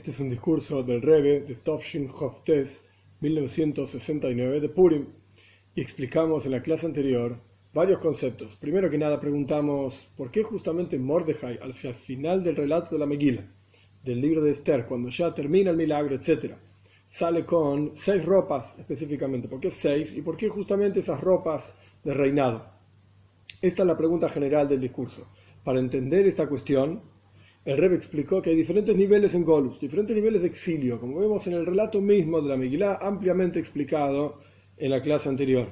Este es un discurso del Rebbe de Tovshin Hoftes 1969 de Purim y explicamos en la clase anterior varios conceptos. Primero que nada preguntamos por qué justamente Mordejai, hacia el final del relato de la Megila, del libro de Esther, cuando ya termina el milagro, etc., sale con seis ropas específicamente. ¿Por qué seis? ¿Y por qué justamente esas ropas de reinado? Esta es la pregunta general del discurso. Para entender esta cuestión, el Rebbe explicó que hay diferentes niveles en Golus, diferentes niveles de exilio, como vemos en el relato mismo de la Megilá, ampliamente explicado en la clase anterior.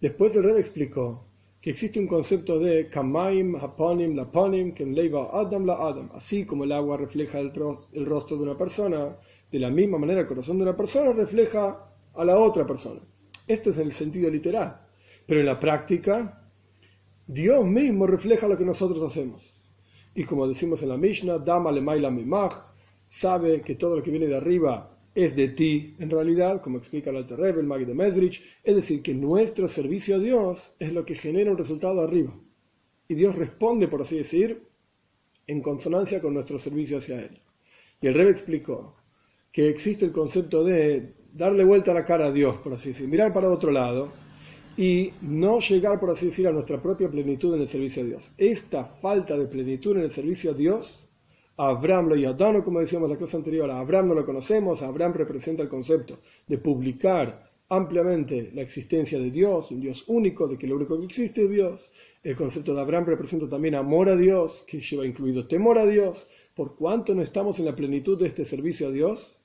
Después el Rebbe explicó que existe un concepto de Kamaim, Haponim, Laponim, Leiva Adam, La Adam. Así como el agua refleja el, el rostro de una persona, de la misma manera el corazón de una persona refleja a la otra persona. Esto es el sentido literal. Pero en la práctica, Dios mismo refleja lo que nosotros hacemos. Y como decimos en la Mishnah, Dama le mimach, sabe que todo lo que viene de arriba es de ti, en realidad, como explica el Alter Rebbe, el Magid de Mesrich, es decir, que nuestro servicio a Dios es lo que genera un resultado arriba. Y Dios responde, por así decir, en consonancia con nuestro servicio hacia Él. Y el Rebbe explicó que existe el concepto de darle vuelta la cara a Dios, por así decir, mirar para otro lado, y no llegar, por así decir, a nuestra propia plenitud en el servicio a Dios. Esta falta de plenitud en el servicio a Dios, Abraham lo yadano, como decíamos en la clase anterior, a Abraham no lo conocemos, Abraham representa el concepto de publicar ampliamente la existencia de Dios, un Dios único, de que lo único que existe es Dios. El concepto de Abraham representa también amor a Dios, que lleva incluido temor a Dios. Por cuanto no estamos en la plenitud de este servicio a Dios,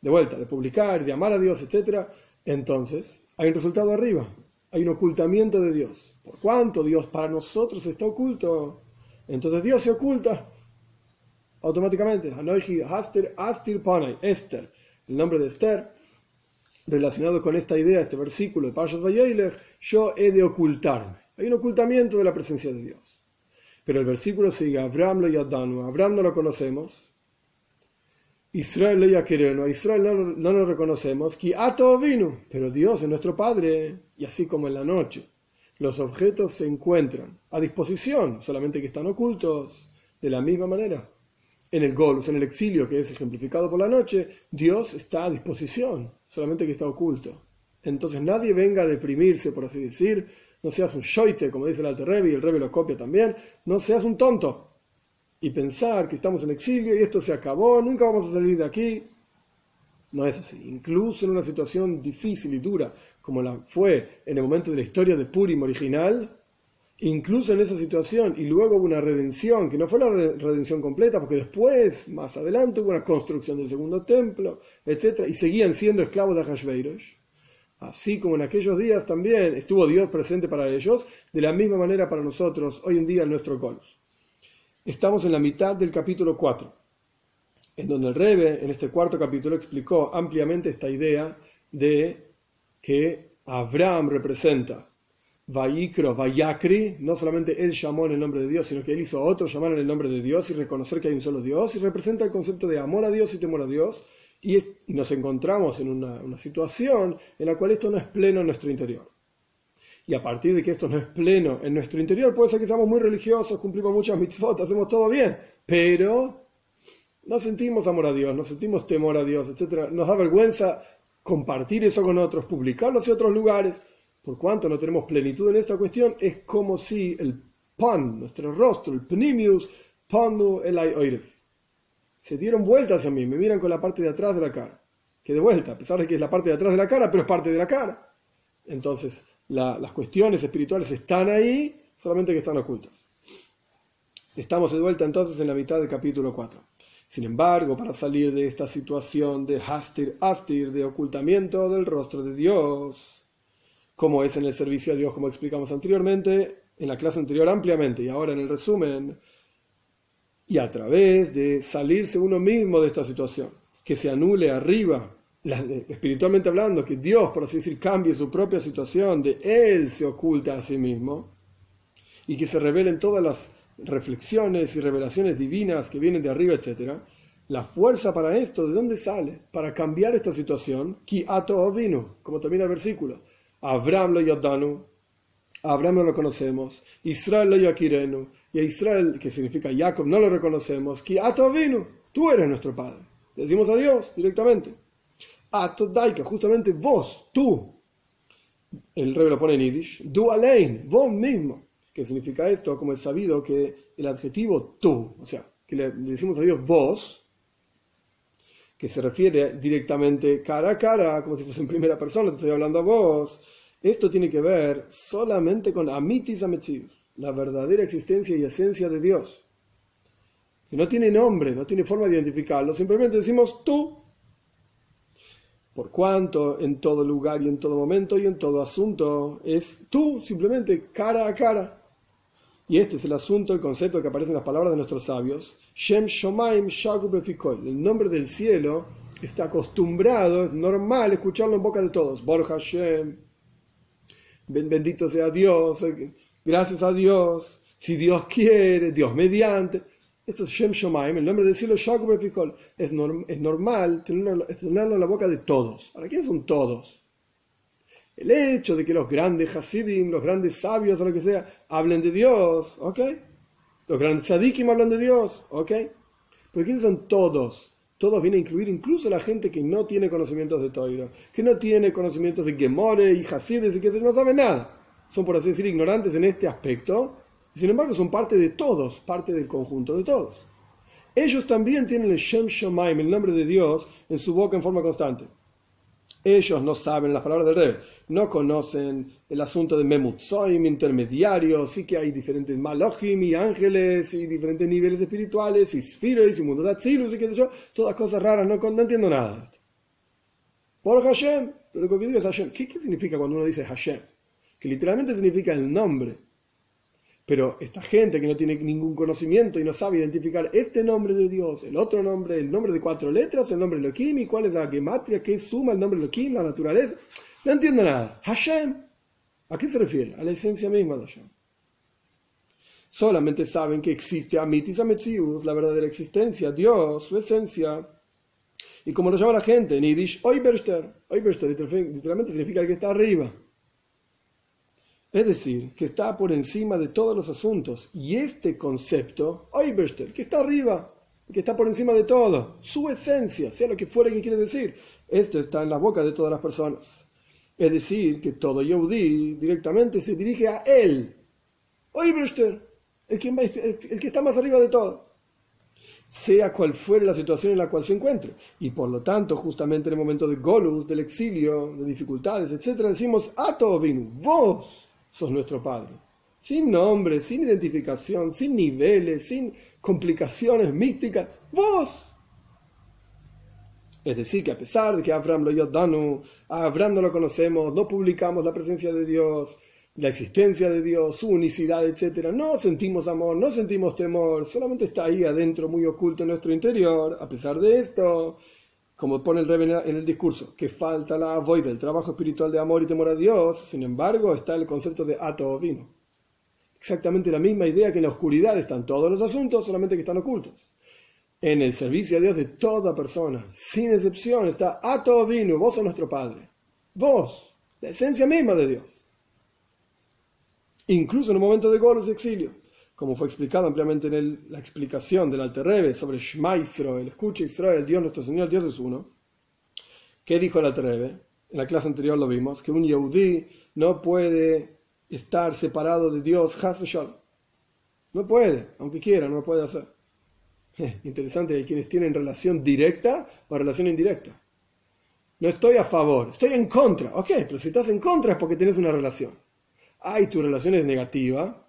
de vuelta, de publicar, de amar a Dios, etc., entonces hay un resultado arriba, hay un ocultamiento de Dios. ¿Por cuánto Dios para nosotros está oculto? Entonces Dios se oculta automáticamente. Esther, el nombre de Esther, relacionado con esta idea, este versículo de Pashas Vayelech, yo he de ocultarme. Hay un ocultamiento de la presencia de Dios. Pero el versículo sigue, Abraham lo yadanu, Abraham no lo conocemos, Israel le quereno, a Israel no, lo reconocemos, vino, pero Dios es nuestro Padre, y así como en la noche. Los objetos se encuentran a disposición, solamente que están ocultos, de la misma manera. En el Golus, en el exilio que es ejemplificado por la noche, Dios está a disposición, solamente que está oculto. Entonces nadie venga a deprimirse, por así decir, no seas un shoite, como dice el Alter Rebbe, y el Rebbe lo copia también, no seas un tonto, y pensar que estamos en exilio y esto se acabó, nunca vamos a salir de aquí. No es así. Incluso en una situación difícil y dura, como la fue en el momento de la historia de Purim original, incluso en esa situación, y luego hubo una redención, que no fue la redención completa, porque después, más adelante, hubo una construcción del segundo templo, etc., y seguían siendo esclavos de Hashveirosh. Así como en aquellos días también estuvo Dios presente para ellos, de la misma manera para nosotros, hoy en día en nuestro Colos. Estamos en la mitad del capítulo 4, en donde el Rebe, en este cuarto capítulo, explicó ampliamente esta idea de que Abraham representa Vayikro, Vayakri, no solamente él llamó en el nombre de Dios, sino que él hizo a otros llamar en el nombre de Dios y reconocer que hay un solo Dios, y representa el concepto de amor a Dios y temor a Dios, y, nos encontramos en una, una situación en la cual esto no es pleno en nuestro interior. Y a partir de que esto no es pleno en nuestro interior, puede ser que seamos muy religiosos, cumplimos muchas mitzvot, hacemos todo bien, pero no sentimos amor a Dios, no sentimos temor a Dios, etc. Nos da vergüenza compartir eso con otros, publicarlo en otros lugares. Por cuanto no tenemos plenitud en esta cuestión, es como si el pan, nuestro rostro, el pnimius, panu el oiref. Se dieron vueltas a mí, me miran con la parte de atrás de la cara. Que de vuelta, a pesar de que es la parte de atrás de la cara, pero es parte de la cara. Entonces, las cuestiones espirituales están ahí, solamente que están ocultas. Estamos de vuelta entonces en la mitad del capítulo 4. Sin embargo, para salir de esta situación de hastir, astir, de ocultamiento del rostro de Dios, como es en el servicio a Dios, como explicamos anteriormente, en la clase anterior ampliamente y ahora en el resumen, y a través de salirse uno mismo de esta situación, que se anule arriba espiritualmente hablando, que Dios, por así decir, cambie su propia situación, de Él se oculta a sí mismo, y que se revelen todas las reflexiones y revelaciones divinas que vienen de arriba, etc. La fuerza para esto, ¿de dónde sale? Para cambiar esta situación, ki ato vino, como termina el versículo. Abraham lo yadanu, Abraham lo conocemos, Israel lo yakirenu, y a Israel, que significa Jacob, no lo reconocemos, ki ato vino, tú eres nuestro padre. decimos a Dios directamente. Atodaika, justamente vos, tú. El rey lo pone en Yiddish. Du allein, vos mismo. ¿Qué significa esto? Como es sabido que el adjetivo tú, o sea, que le, decimos a Dios vos, que se refiere directamente cara a cara, como si fuese en primera persona, te estoy hablando a vos. Esto tiene que ver solamente con Amitis Ametzius, la verdadera existencia y esencia de Dios. Que no tiene nombre, no tiene forma de identificarlo, simplemente decimos tú. Por cuanto en todo lugar y en todo momento y en todo asunto es tú, simplemente cara a cara. Y este es el asunto, el concepto que aparece en las palabras de nuestros sabios. Shem Shomaim El nombre del cielo está acostumbrado, es normal escucharlo en boca de todos. Borja Shem. Bendito sea Dios. Gracias a Dios. Si Dios quiere, Dios mediante. Esto es Shem Shomaim, el nombre del cielo Es, es normal tenerlo, en la boca de todos. ¿Para quiénes son todos? el hecho de que los grandes Hasidim, los grandes sabios o lo que sea, hablen de Dios, ¿ok? Los grandes Sadikim hablan de Dios, ¿ok? Pero ¿quiénes son todos? Todos vienen a incluir incluso la gente que no tiene conocimientos de Toiro, que no tiene conocimientos de Gemore y Hasides y que no sabe nada. Son, por así decir, ignorantes en este aspecto, sin embargo son parte de todos, parte del conjunto de todos. Ellos también tienen el Shem Shomaim, el nombre de Dios, en su boca en forma constante. Ellos no saben las palabras del rey, no conocen el asunto de Memutzoim, intermediarios, sí que hay diferentes Malachim y ángeles y diferentes niveles espirituales, y Sfiros y mundo de y qué sé yo, todas cosas raras, no, entiendo nada. Por Hashem, lo que digo es Hashem. ¿Qué, ¿Qué significa cuando uno dice Hashem? Que literalmente significa el nombre pero esta gente que no tiene ningún conocimiento y no sabe identificar este nombre de Dios, el otro nombre, el nombre de cuatro letras, el nombre Elohim, y cuál es la gematria, qué suma el nombre Elohim, la naturaleza, no entiendo nada. Hashem, ¿a qué se refiere? A la esencia misma de Hashem. Solamente saben que existe Amitis Ametzius, la verdadera existencia, Dios, su esencia. Y como lo llama la gente en Yiddish, Oiberster. Oiberster literalmente significa el que está arriba. Es decir, que está por encima de todos los asuntos. Y este concepto, Oiberster, que está arriba, que está por encima de todo, su esencia, sea lo que fuera que quiere decir, esto está en la boca de todas las personas. Es decir, que todo Yehudi directamente se dirige a él. Oiberster, el que, el que está más arriba de todo sea cual fuere la situación en la cual se encuentre. Y por lo tanto, justamente en el momento de Golus, del exilio, de dificultades, etc., decimos, Ato vos sos nuestro Padre. Sin nombre, sin identificación, sin niveles, sin complicaciones místicas, vos. Es decir, que a pesar de que Abraham lo Yodanu, a Abraham no lo conocemos, no publicamos la presencia de Dios, la existencia de Dios, su unicidad, etc., no sentimos amor, no sentimos temor, solamente está ahí adentro, muy oculto en nuestro interior. A pesar de esto, como pone el Rebbe en el discurso, que falta la void del trabajo espiritual de amor y temor a Dios, sin embargo está el concepto de ato vino. Exactamente la misma idea que en la oscuridad están todos los asuntos, solamente que están ocultos. En el servicio a Dios de toda persona, sin excepción, está ato vino, vos sos nuestro Padre. Vos, la esencia misma de Dios. Incluso en un momento de golos de exilio como fue explicado ampliamente en la explicación del Alter sobre Shema Israel, escucha Israel, Dios nuestro Señor, Dios es uno. ¿Qué dijo el Alter En la clase anterior lo vimos, que un Yehudi no puede estar separado de Dios, No puede, aunque quiera, no puede hacer. interesante, hay quienes tienen relación directa o relación indirecta. No estoy a favor, estoy en contra. Ok, pero si estás en contra es porque tienes una relación. Ay, tu relación es negativa,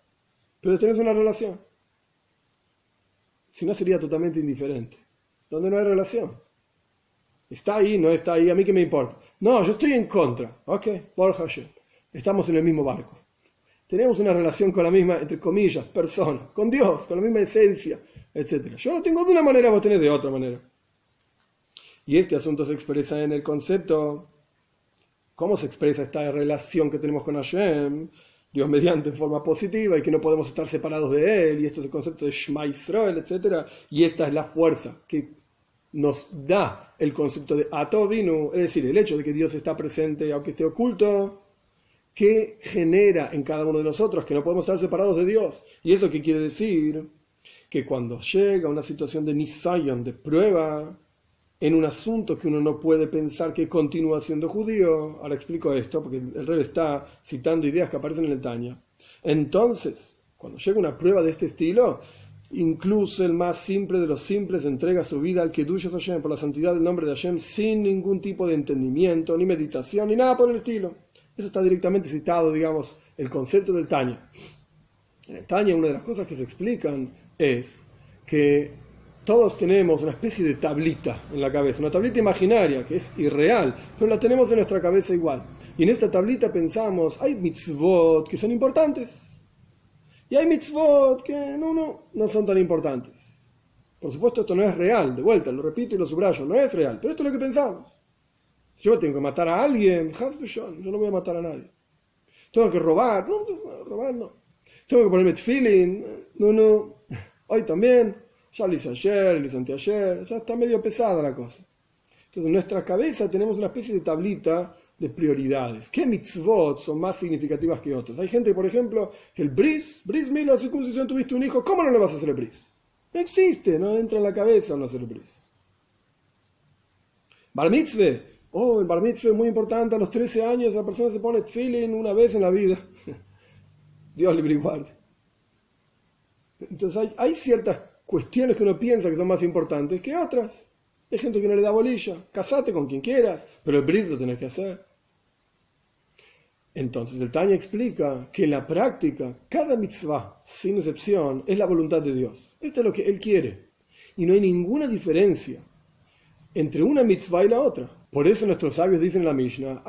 pero tenés una relación. Si no, sería totalmente indiferente. Donde no hay relación. Está ahí, no está ahí, a mí que me importa. No, yo estoy en contra. Ok, por Hashem. Estamos en el mismo barco. Tenemos una relación con la misma, entre comillas, persona, con Dios, con la misma esencia, etc. Yo lo tengo de una manera, vos tenés de otra manera. Y este asunto se expresa en el concepto, ¿cómo se expresa esta relación que tenemos con Hashem? Dios mediante en forma positiva y que no podemos estar separados de Él, y esto es el concepto de Shema Israel, etc. Y esta es la fuerza que nos da el concepto de Atovinu, es decir, el hecho de que Dios está presente aunque esté oculto, que genera en cada uno de nosotros que no podemos estar separados de Dios. ¿Y eso qué quiere decir? Que cuando llega una situación de Nisayon, de prueba, en un asunto que uno no puede pensar que continúa siendo judío, ahora explico esto porque el rey está citando ideas que aparecen en el Taña, entonces, cuando llega una prueba de este estilo, incluso el más simple de los simples entrega su vida al Kedush Hashem por la santidad del nombre de Hashem sin ningún tipo de entendimiento, ni meditación, ni nada por el estilo. Eso está directamente citado, digamos, el concepto del Taña. En el Taña una de las cosas que se explican es que todos tenemos una especie de tablita en la cabeza, una tablita imaginaria que es irreal, pero la tenemos en nuestra cabeza igual. Y en esta tablita pensamos, hay mitzvot que son importantes. Y hay mitzvot que no, no, no son tan importantes. Por supuesto, esto no es real, de vuelta, lo repito y lo subrayo, no es real, pero esto es lo que pensamos. Yo tengo que matar a alguien, yo no voy a matar a nadie. Tengo que robar, no, robar no. Tengo que ponerme feeling, no, no. Hoy también, ya lo hice ayer, lo hice anteayer, ya está medio pesada la cosa. Entonces en nuestra cabeza tenemos una especie de tablita de prioridades. ¿Qué mitzvot son más significativas que otros? Hay gente, por ejemplo, que el bris, bris mil, la circuncisión, tuviste un hijo, ¿cómo no le vas a hacer el bris? No existe, no entra en la cabeza no hacer el bris. Bar mitzvah, oh, el bar mitzvah es muy importante, a los 13 años la persona se pone feeling una vez en la vida. Dios libre y guarde. Entonces hay, hay ciertas cuestiones que uno piensa que son más importantes que otras. Hay gente que no le da bolilla. Casate con quien quieras, pero el bris lo tenés que hacer. Entonces el Tanya explica que en la práctica, cada mitzvah, sin excepción, es la voluntad de Dios. Esto es lo que Él quiere. Y no hay ninguna diferencia entre una mitzvah y la otra. Por eso nuestros sabios dicen en la Mishnah,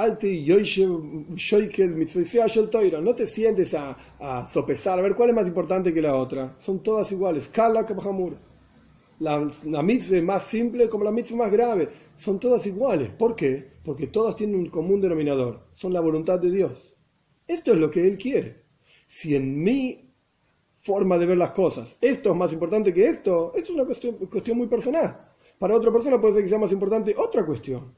no te sientes a, a, sopesar, a ver cuál es más importante que la otra. Son todas iguales. Kala la, la mitzvah más simple como la mitzvah más grave. Son todas iguales. ¿Por qué? Porque todas tienen un común denominador. Son la voluntad de Dios. Esto es lo que Él quiere. Si en mi forma de ver las cosas esto es más importante que esto, esto es una cuestión, cuestión muy personal. Para otra persona puede ser que sea más importante otra cuestión.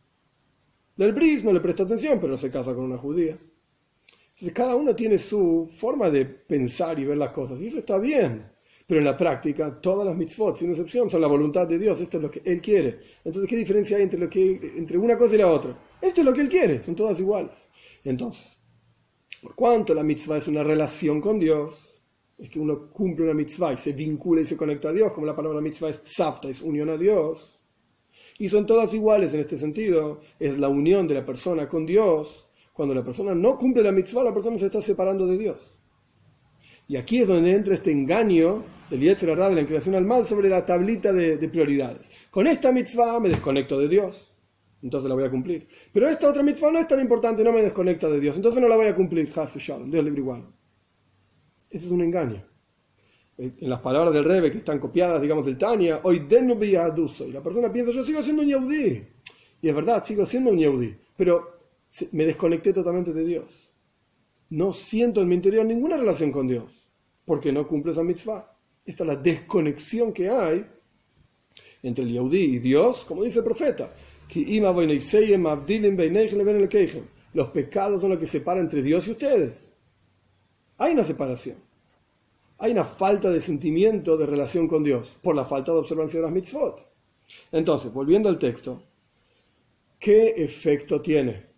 Del bris no le presta atención, pero se casa con una judía. Entonces cada uno tiene su forma de pensar y ver las cosas, y eso está bien. Pero en la práctica, todas las mitzvot, sin excepción, son la voluntad de Dios. Esto es lo que Él quiere. Entonces, ¿qué diferencia hay entre, una cosa y la otra? Esto es lo que Él quiere, son todas iguales. Entonces, por cuanto la mitzvah es una relación con Dios, es que uno cumple una mitzvah y se vincula y se conecta a Dios, como la palabra mitzvah es tzavta, es unión a Dios y son todas iguales en este sentido. Es la unión de la persona con Dios. Cuando la persona no cumple la mitzvah, la persona se está separando de Dios. Y aquí es donde entra este engaño del Yetzer de la inclinación al mal, sobre la tablita de, prioridades. Con esta mitzvah me desconecto de Dios, entonces la voy a cumplir. Pero esta otra mitzvah no es tan importante, no me desconecta de Dios, entonces no la voy a cumplir. Dios libre igual. Ese es un engaño en las palabras del Rebe que están copiadas, digamos, del Tania, hoy y la persona piensa, yo sigo siendo un yaudí. Y es verdad, sigo siendo un yaudí, pero me desconecté totalmente de Dios. No siento en mi interior ninguna relación con Dios, porque no cumple esa mitzvah. Esta es la desconexión que hay entre el yaudí y Dios, como dice el profeta. Los pecados son los que separan entre Dios y ustedes. Hay una separación hay una falta de sentimiento de relación con Dios por la falta de observancia de las mitzvot. Entonces, volviendo al texto, ¿qué efecto tiene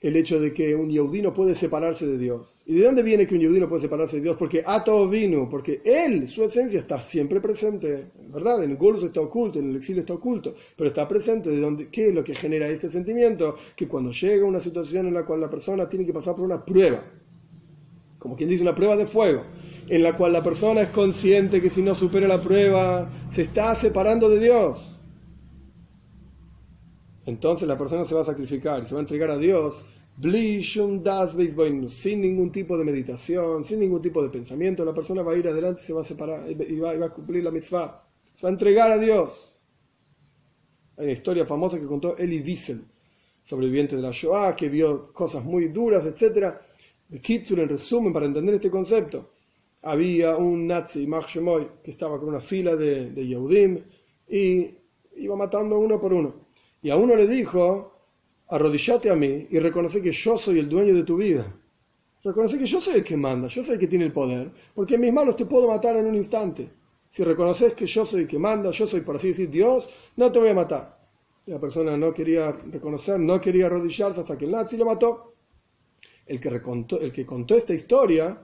el hecho de que un yehudí no puede separarse de Dios? ¿Y de dónde viene que un yehudí no puede separarse de Dios? Porque Ato vino, porque él, su esencia, está siempre presente, ¿verdad? En el Gulus está oculto, en el exilio está oculto, pero está presente. ¿De dónde, ¿Qué es lo que genera este sentimiento? Que cuando llega una situación en la cual la persona tiene que pasar por una prueba, como quien dice una prueba de fuego, en la cual la persona es consciente que si no supera la prueba se está separando de Dios. Entonces la persona se va a sacrificar y se va a entregar a Dios sin ningún tipo de meditación, sin ningún tipo de pensamiento. La persona va a ir adelante y se va a separar y va, a cumplir la mitzvah. Se va a entregar a Dios. Hay una historia famosa que contó Eli Wiesel, sobreviviente de la Shoah, que vio cosas muy duras, Kitsur, en resumen, para entender este concepto había un nazi, Shemoy, que estaba con una fila de, de Yehudim y iba matando uno por uno. Y a uno le dijo, arrodillate a mí y reconoce que yo soy el dueño de tu vida. Reconoce que yo soy el que manda, yo soy el que tiene el poder, porque en mis manos te puedo matar en un instante. Si reconoces que yo soy el que manda, yo soy, por así decir, Dios, no te voy a matar. La persona no quería reconocer, no quería arrodillarse hasta que el nazi lo mató. El que, el que contó esta historia,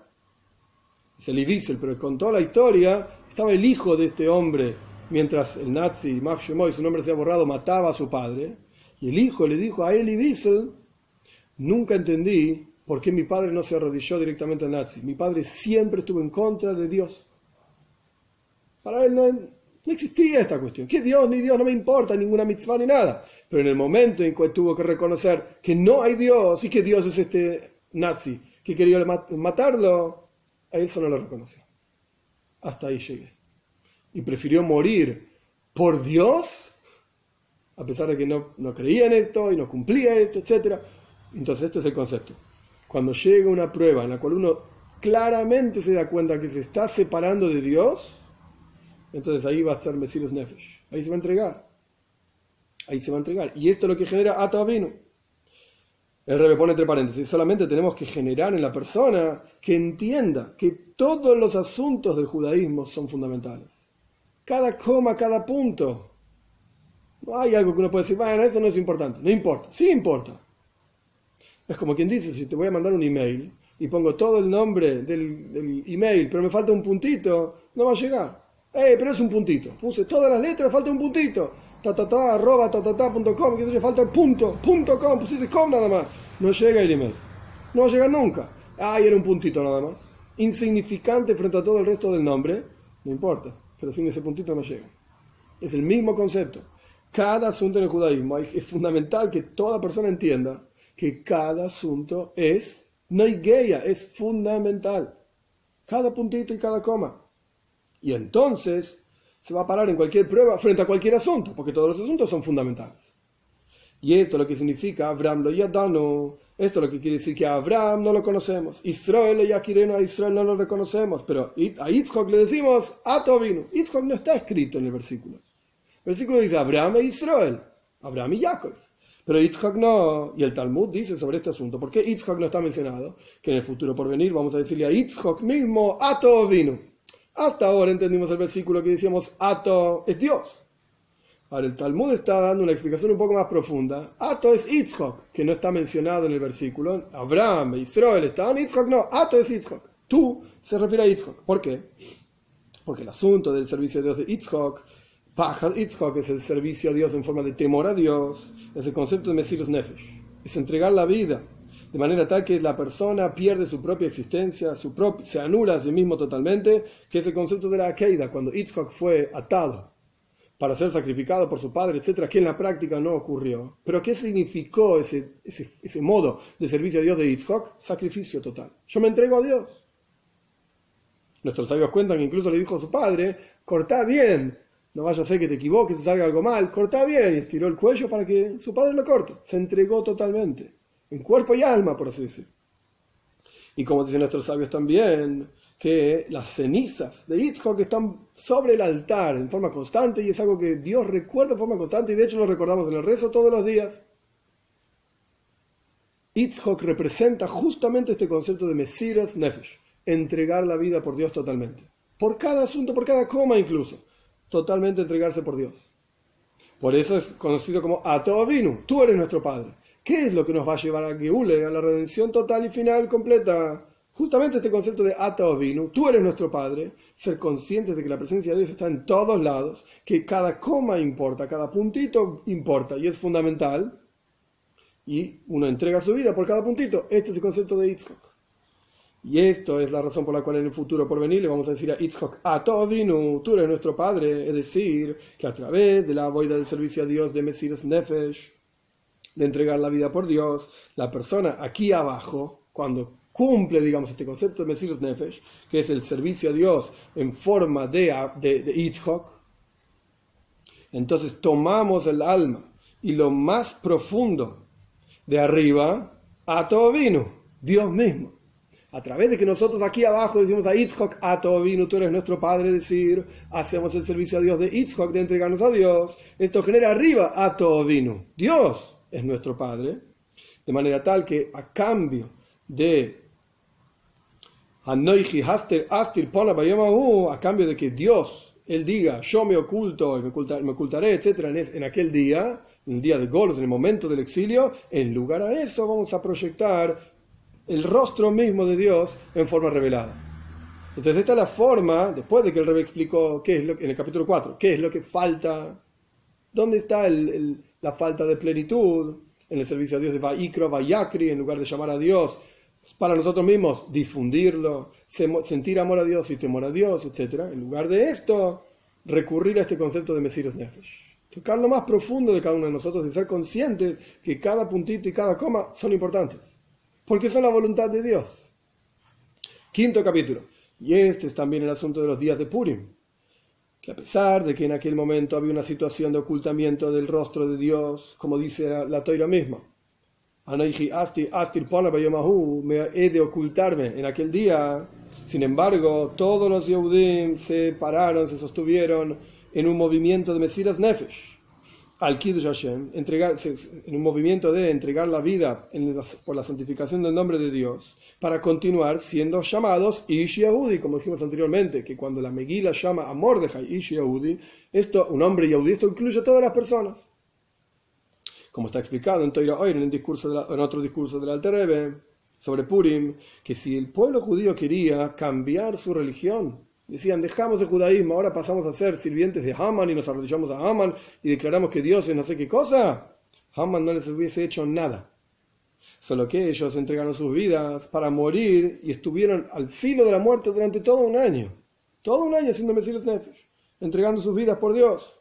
es el Ibisel, pero contó la historia, estaba el hijo de este hombre, mientras el nazi, Max y su nombre se ha borrado, mataba a su padre. Y el hijo le dijo a Eli Wiesel, nunca entendí por qué mi padre no se arrodilló directamente al nazi. Mi padre siempre estuvo en contra de Dios. Para él no, no existía esta cuestión. ¿Qué Dios ni Dios? No me importa ninguna mitzvah ni nada. Pero en el momento en que tuvo que reconocer que no hay Dios y que Dios es este nazi que quería matarlo, a él no lo reconoció. Hasta ahí llegué. Y prefirió morir por Dios, a pesar de que no, no creía en esto y no cumplía esto, etc. Entonces este es el concepto. Cuando llega una prueba en la cual uno claramente se da cuenta que se está separando de Dios, entonces ahí va a estar Mesirus Nefesh. Ahí se va a entregar. Ahí se va a entregar. Y esto es lo que genera Atavino. El Rebe pone entre paréntesis, solamente tenemos que generar en la persona que entienda que todos los asuntos del judaísmo son fundamentales. Cada coma, cada punto. No hay algo que uno puede decir, bueno, eso no es importante. No importa. Sí importa. Es como quien dice, si te voy a mandar un email y pongo todo el nombre del email, pero me falta un puntito, no va a llegar. Eh, pero es un puntito. Puse todas las letras, falta un puntito. Ta ta ta, arroba ta ta ta punto com, que falta el punto, punto com, pusiste com nada más. No llega el email. No va a llegar nunca. Ay, era un puntito nada más. Insignificante frente a todo el resto del nombre. No importa. Pero sin ese puntito no llega. Es el mismo concepto. Cada asunto en el judaísmo es fundamental que toda persona entienda que cada asunto es no hay es fundamental. Cada puntito y cada coma. Y entonces se va a parar en cualquier prueba frente a cualquier asunto, porque todos los asuntos son fundamentales. Y esto es lo que significa Abraham lo yadano. Esto es lo que quiere decir que a Abraham no lo conocemos. Israel lo yakireno, a Israel no lo reconocemos. Pero a Yitzhak le decimos Atovino. Yitzhak no está escrito en el versículo. El versículo dice Abraham e Israel. Abraham y Jacob. Pero Yitzhak no. Y el Talmud dice sobre este asunto. ¿Por qué Yitzhak no está mencionado? Que en el futuro por venir vamos a decirle a Yitzhak mismo Atovino. Hasta ahora entendimos el versículo que decíamos Ato es Dios. Ahora el Talmud está dando una explicación un poco más profunda. Ato es Yitzhak, que no está mencionado en el versículo. Abraham, Israel estaban Yitzhak, no, Ato es Yitzhak. Tú se refiere a Yitzhak. ¿Por qué? Porque el asunto del servicio a Dios de Yitzhak, Pajad Yitzhak es el servicio a Dios en forma de temor a Dios, es el concepto de Mesirus Nefesh, es entregar la vida de manera tal que la persona pierde su propia existencia, se anula a sí mismo totalmente, que es el concepto de la Akeida, cuando Yitzhak fue atado para ser sacrificado por su padre, etcétera, que en la práctica no ocurrió. Pero ¿qué significó ese, modo de servicio a Dios de Yitzhak? Sacrificio total. Yo me entrego a Dios. Nuestros sabios cuentan que incluso le dijo a su padre, cortá bien, no vaya a ser que te equivoques, y salga algo mal, cortá bien, y estiró el cuello para que su padre lo corte. Se entregó totalmente en cuerpo y alma, por así decir. Y como dicen nuestros sabios también, que las cenizas de Yitzhak están sobre el altar en forma constante y es algo que Dios recuerda en forma constante y de hecho lo recordamos en el rezo todos los días. Yitzhak representa justamente este concepto de Mesiras Nefesh, entregar la vida por Dios totalmente. Por cada asunto, por cada coma incluso, totalmente entregarse por Dios. Por eso es conocido como Atovinu, tú eres nuestro Padre. ¿Qué es lo que nos va a llevar a Geule, a la redención total y final completa? Justamente este concepto de Ata Vinu, tú eres nuestro Padre, ser conscientes de que la presencia de Dios está en todos lados, que cada coma importa, cada puntito importa y es fundamental, y uno entrega su vida por cada puntito. Este es el concepto de Yitzhak. Y esto es la razón por la cual en el futuro por venir le vamos a decir a Yitzhak, Ato Vinu, tú eres nuestro Padre, es decir, que a través de la boida del servicio a Dios de Mesiras Nefesh, de entregar la vida por Dios, la persona aquí abajo, cuando cumple, digamos, este concepto de Mesiras Nefesh, que es el servicio a Dios en forma de, de, de entonces tomamos el alma y lo más profundo de arriba a todo vino, Dios mismo. A través de que nosotros aquí abajo decimos a Yitzhak, a todo vino, tú eres nuestro Padre, decir, hacemos el servicio a Dios de Yitzhak, de entregarnos a Dios, esto genera arriba a todo vino, Dios es nuestro Padre, de manera tal que a cambio de a cambio de que Dios, Él diga, yo me oculto y me, ocultaré, etc., en aquel día, en el día de Golos, en el momento del exilio, en lugar a eso vamos a proyectar el rostro mismo de Dios en forma revelada. Entonces esta es la forma, después de que el rey explicó qué es lo, en el capítulo 4, qué es lo que falta, dónde está la falta de plenitud en el servicio a Dios de Vaikro, Vayakri, en lugar de llamar a Dios para nosotros mismos, difundirlo, sentir amor a Dios y temor a Dios, etc. En lugar de esto, recurrir a este concepto de Mesiros Nefesh tocar lo más profundo de cada uno de nosotros y ser conscientes que cada puntito y cada coma son importantes, porque son la voluntad de Dios. Quinto capítulo. Y este es también el asunto de los días de Purim, a pesar de que en aquel momento había una situación de ocultamiento del rostro de Dios, como dice la, la toira misma, me he de ocultarme en aquel día. Sin embargo, todos los Yehudim se pararon, se sostuvieron en un movimiento de Mesiras Nefesh, al Kiddush Hashem, entregar, en un movimiento de entregar la vida por la santificación del nombre de Dios, para continuar siendo llamados Ish Yehudi, como dijimos anteriormente, que cuando la Megila llama a Mordejai Ish Yehudi, esto, un hombre Yehudi, esto incluye a todas las personas. Como está explicado en Toira Oir, en, el otro discurso del Alter Rebbe, sobre Purim, que si el pueblo judío quería cambiar su religión, Decían, dejamos el judaísmo, ahora pasamos a ser sirvientes de Haman y nos arrodillamos a Haman y declaramos que Dios es no sé qué cosa. Haman no les hubiese hecho nada. Solo que ellos entregaron sus vidas para morir y estuvieron al filo de la muerte durante todo un año. Todo un año siendo Mesías Nefesh, entregando sus vidas por Dios.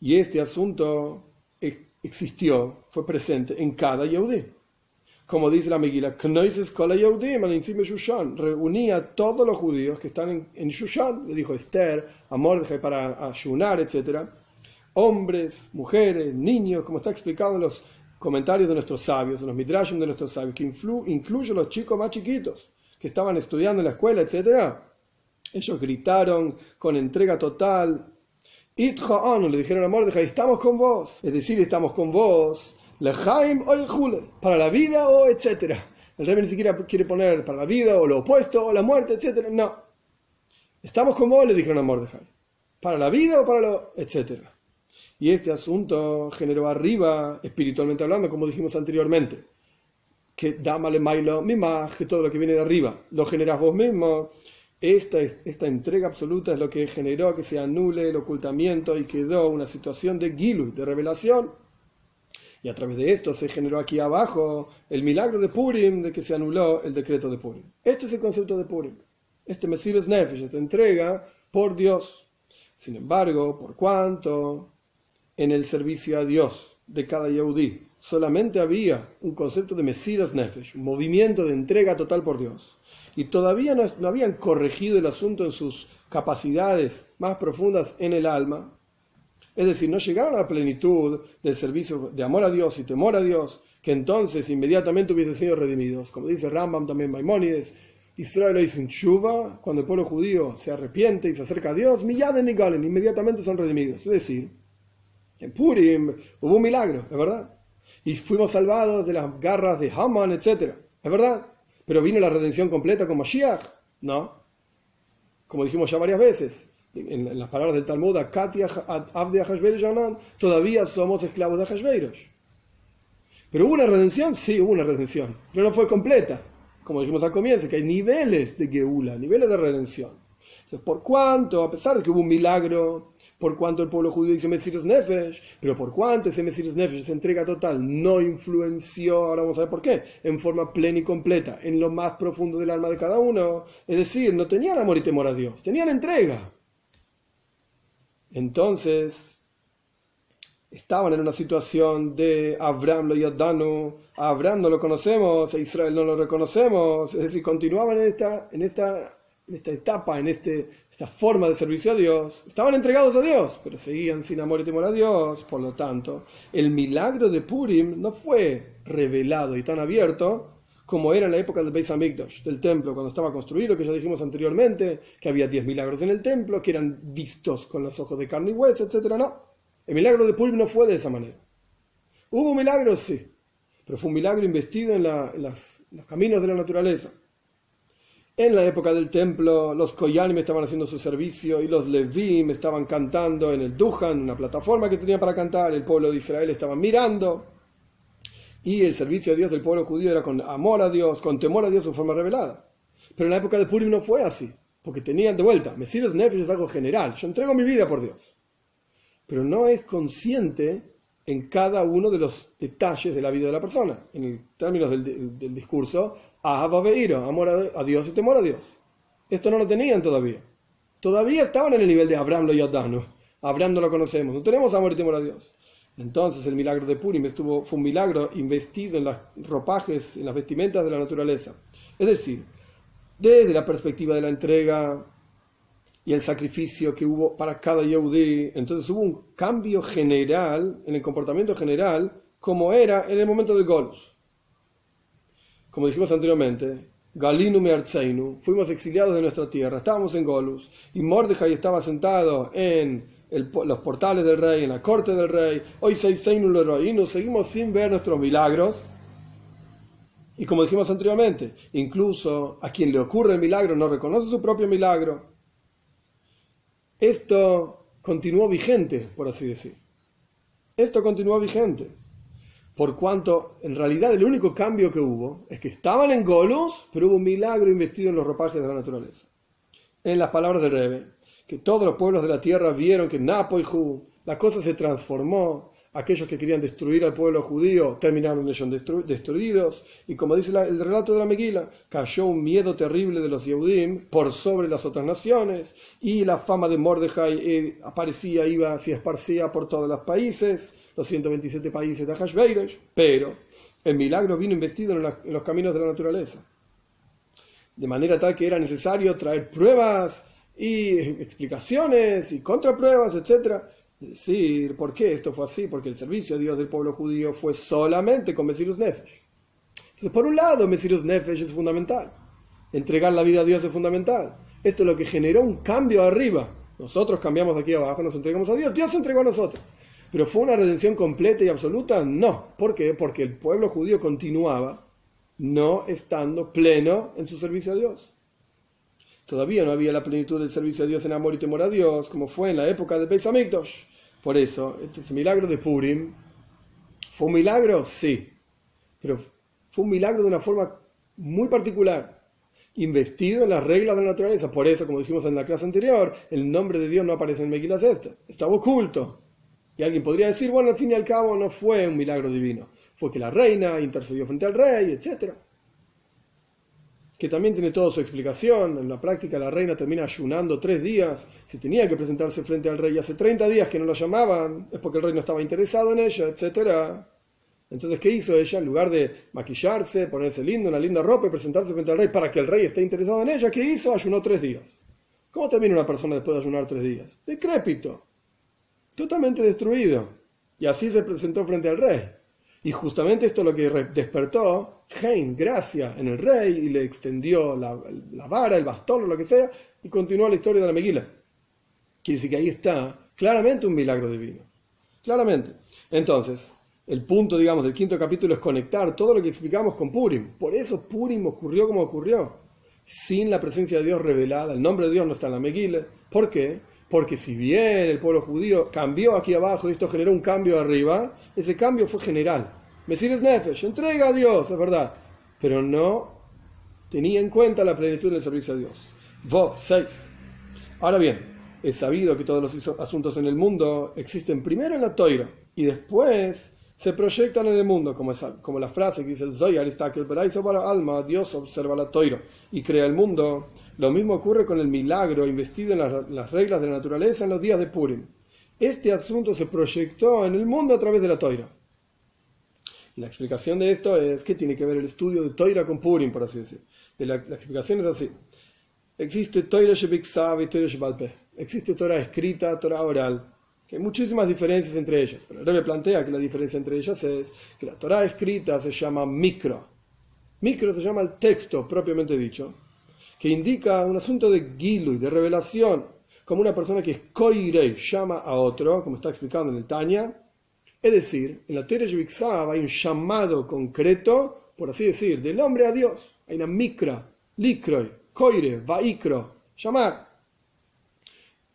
Y este asunto existió, fue presente en cada Yehudí como dice la Megillah, reunía a todos los judíos que están en, en Shushan, le dijo Esther, a Mordejai para ayunar, etc. Hombres, mujeres, niños, como está explicado en los comentarios de nuestros sabios, en los midrashim de nuestros sabios, que incluye los chicos más chiquitos que estaban estudiando en la escuela, etc. Ellos gritaron con entrega total. le dijeron a Mordejai, estamos con vos. Es decir, estamos con vos Lejaim o para la vida o etcétera. El rey ni siquiera quiere poner para la vida o lo opuesto o la muerte, etcétera. No. Estamos como le dijeron a Mordejai. Para la vida o para lo etcétera. Y este asunto generó arriba, espiritualmente hablando, como dijimos anteriormente, que dámale mailo, mimaj, que todo lo que viene de arriba lo generas vos mismo. Esta, esta entrega absoluta es lo que generó que se anule el ocultamiento y quedó una situación de gilu, de revelación y a través de esto se generó aquí abajo el milagro de Purim de que se anuló el decreto de Purim. Este es el concepto de Purim. Este Mesías Nefesh te entrega por Dios. Sin embargo, por cuanto en el servicio a Dios de cada Yehudí solamente había un concepto de Mesías Nefesh, un movimiento de entrega total por Dios, y todavía no habían corregido el asunto en sus capacidades más profundas en el alma, es decir, no llegaron a la plenitud del servicio de amor a Dios y temor a Dios, que entonces inmediatamente hubiesen sido redimidos. Como dice Rambam también Maimónides, Israel es en Chuba, cuando el pueblo judío se arrepiente y se acerca a Dios, Miyaden y Galen, inmediatamente son redimidos. Es decir, en Purim hubo un milagro, es verdad. Y fuimos salvados de las garras de Haman, etc. Es verdad. Pero vino la redención completa como Mashiach, ¿no? Como dijimos ya varias veces en, las palabras del Talmud, todavía somos esclavos de Hashveirosh. Pero hubo una redención, sí, hubo una redención, pero no fue completa. Como dijimos al comienzo, que hay niveles de Geula, niveles de redención. Entonces, por cuanto, a pesar de que hubo un milagro, por cuanto el pueblo judío dice Mesirus Nefesh, pero por cuanto ese Mesirus Nefesh, esa entrega total, no influenció, ahora vamos a ver por qué, en forma plena y completa, en lo más profundo del alma de cada uno. Es decir, no tenían amor y temor a Dios, tenían entrega. Entonces, estaban en una situación de Abraham lo yadanu, a Abraham no lo conocemos, a Israel no lo reconocemos, es decir, continuaban en esta, en esta, en esta etapa, en este, esta forma de servicio a Dios, estaban entregados a Dios, pero seguían sin amor y temor a Dios, por lo tanto, el milagro de Purim no fue revelado y tan abierto como era en la época del Beis Hamikdash, del templo, cuando estaba construido, que ya dijimos anteriormente, que había diez milagros en el templo, que eran vistos con los ojos de carne y hueso, etc. No, el milagro de Purim no fue de esa manera. Hubo milagros, sí, pero fue un milagro investido en, los caminos de la naturaleza. En la época del templo, los Koyanim estaban haciendo su servicio y los Levim estaban cantando en el Duhan, una plataforma que tenían para cantar. El pueblo de Israel estaba mirando. Y el servicio a Dios del pueblo judío era con amor a Dios, con temor a Dios en forma revelada. Pero en la época de Purim no fue así, porque tenían de vuelta, Mesías Nefesh es algo general, yo entrego mi vida por Dios. Pero no es consciente en cada uno de los detalles de la vida de la persona. En términos del, del discurso, amor a, Dios y temor a Dios. Esto no lo tenían todavía. Todavía estaban en el nivel de Abraham lo Yadano. Abraham no lo conocemos, no tenemos amor y temor a Dios. Entonces el milagro de Purim estuvo, fue un milagro investido en los ropajes, en las vestimentas de la naturaleza. Es decir, desde la perspectiva de la entrega y el sacrificio que hubo para cada Yehudi, entonces hubo un cambio general en el comportamiento general como era en el momento del Golus como dijimos anteriormente, Galinu Meartzeinu, fuimos exiliados de nuestra tierra, estábamos en Golus, y Mordejai estaba sentado en los portales del rey, en la corte del rey, hoy y nos seguimos sin ver nuestros milagros. Y como dijimos anteriormente, incluso a quien le ocurre el milagro no reconoce su propio milagro. Esto continuó vigente, por así decir. Esto continuó vigente por cuanto en realidad el único cambio que hubo es que estaban en Golos, pero hubo un milagro investido en los ropajes de la naturaleza. En las palabras de Rebe, todos los pueblos de la tierra vieron que Napo y Ju, la cosa se transformó, aquellos que querían destruir al pueblo judío terminaron ellos destruidos, y como dice el relato de la Meguila, cayó un miedo terrible de los Yehudim por sobre las otras naciones, y la fama de Mordejai eh, aparecía, iba, se esparcía por todos los países, los 127 países de Hashveiresh, pero el milagro vino investido en, los caminos de la naturaleza. De manera tal que era necesario traer pruebas y explicaciones y contrapruebas, etc. Decir, ¿por qué esto fue así? Porque el servicio a Dios del pueblo judío fue solamente con Mesirus Nefesh. Entonces, por un lado, Mesirus Nefesh es fundamental. Entregar la vida a Dios es fundamental. Esto es lo que generó un cambio arriba. Nosotros cambiamos aquí abajo, nos entregamos a Dios. Dios se entregó a nosotros. Pero fue una redención completa y absoluta? No. ¿Por qué? Porque el pueblo judío continuaba no estando pleno en su servicio a Dios. Todavía no había la plenitud del servicio a Dios en amor y temor a Dios, como fue en la época de Beis. Por eso, este milagro de Purim fue un milagro, sí, pero fue un milagro de una forma muy particular, investido en las reglas de la naturaleza. Por eso, como dijimos en la clase anterior, el nombre de Dios no aparece en Megilas Esta, estaba oculto. Y alguien podría decir, bueno, al fin y al cabo no fue un milagro divino, fue que la reina intercedió frente al rey, etc. Que también tiene toda su explicación. En la práctica la reina termina ayunando tres días. Si tenía que presentarse frente al rey hace 30 días que no lo llamaban, es porque el rey no estaba interesado en ella, etc. Entonces, ¿qué hizo ella? En lugar de maquillarse, ponerse lindo, una linda ropa y presentarse frente al rey para que el rey esté interesado en ella, ¿qué hizo? Ayunó tres días. ¿Cómo termina una persona después de ayunar tres días? Decrépito totalmente destruido. Y así se presentó frente al rey. Y justamente esto es lo que despertó Hein, gracia en el rey, y le extendió la, vara, el bastón o lo que sea, y continuó la historia de la Meguila. Quiere decir que ahí está claramente un milagro divino. Claramente. Entonces, el punto, digamos, del quinto capítulo es conectar todo lo que explicamos con Purim. Por eso Purim ocurrió como ocurrió. Sin la presencia de Dios revelada, el nombre de Dios no está en la Meguila. ¿Por qué? Porque si bien el pueblo judío cambió aquí abajo y esto generó un cambio arriba, ese cambio fue general. Mesías Nefesh, entrega a Dios, es verdad, pero no tenía en cuenta la plenitud del servicio a Dios. Vos, 6. Ahora bien, es sabido que todos los asuntos en el mundo existen primero en la toira y después se proyectan en el mundo, como, como la frase que dice que el para alma, Dios observa la toira y crea el mundo. Lo mismo ocurre con el milagro investido en las, reglas de la naturaleza en los días de Purim. Este asunto se proyectó en el mundo a través de la toira. La explicación de esto es que tiene que ver el estudio de toira con Purim, por así decir. La, explicación es así. Existe toira y toira Existe Torah escrita, Torah oral hay muchísimas diferencias entre ellas. Pero el Rebbe plantea que la diferencia entre ellas es que la Torah escrita se llama micro. Micro se llama el texto propiamente dicho, que indica un asunto de y de revelación, como una persona que es koirei llama a otro, como está explicado en el Tanya. Es decir, en la Torah Yivixav hay un llamado concreto, por así decir, del hombre a Dios. Hay una micra, likroi, Koire, Vaikro, llamar.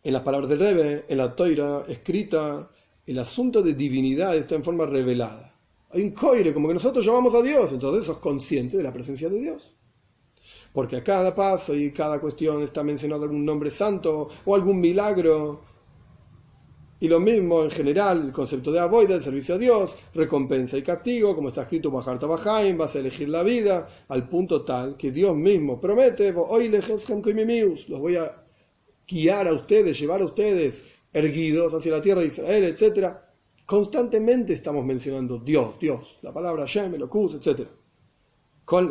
En las palabras del Rebe, en la toira escrita, el asunto de divinidad está en forma revelada. Hay un coire, como que nosotros llamamos a Dios, entonces sos consciente de la presencia de Dios. Porque a cada paso y cada cuestión está mencionado algún nombre santo o algún milagro. Y lo mismo en general, el concepto de avoida, el servicio a Dios, recompensa y castigo, como está escrito Bajar Tabajaim, vas a elegir la vida, al punto tal que Dios mismo promete, hoy los voy a guiar a ustedes, llevar a ustedes erguidos hacia la tierra de Israel, etc. Constantemente estamos mencionando Dios, Dios, la palabra Shem, Elokus, etc.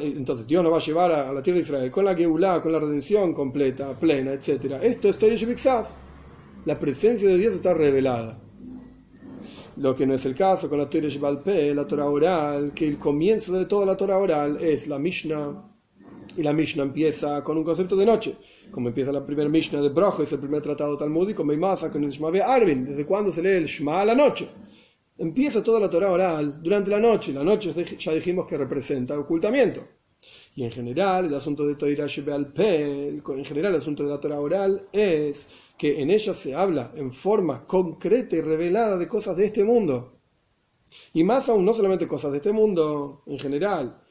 entonces Dios nos va a llevar a, la tierra de Israel con la Geulah, con la redención completa, plena, etc. Esto es Torah La presencia de Dios está revelada. Lo que no es el caso con la Torah Shebalpe, la Torah oral, que el comienzo de toda la Torah oral es la Mishnah, y la Mishnah empieza con un concepto de noche como empieza la primera Mishnah de Brojo, es el primer tratado talmúdico, Meimasa con el Shema Arvin, desde cuando se lee el Shema a la noche. Empieza toda la Torah oral durante la noche. La noche ya dijimos que representa ocultamiento. Y en general, el asunto de Torah Pel, en general, el asunto de la Torah oral es que en ella se habla en forma concreta y revelada de cosas de este mundo. Y más aún, no solamente cosas de este mundo en general,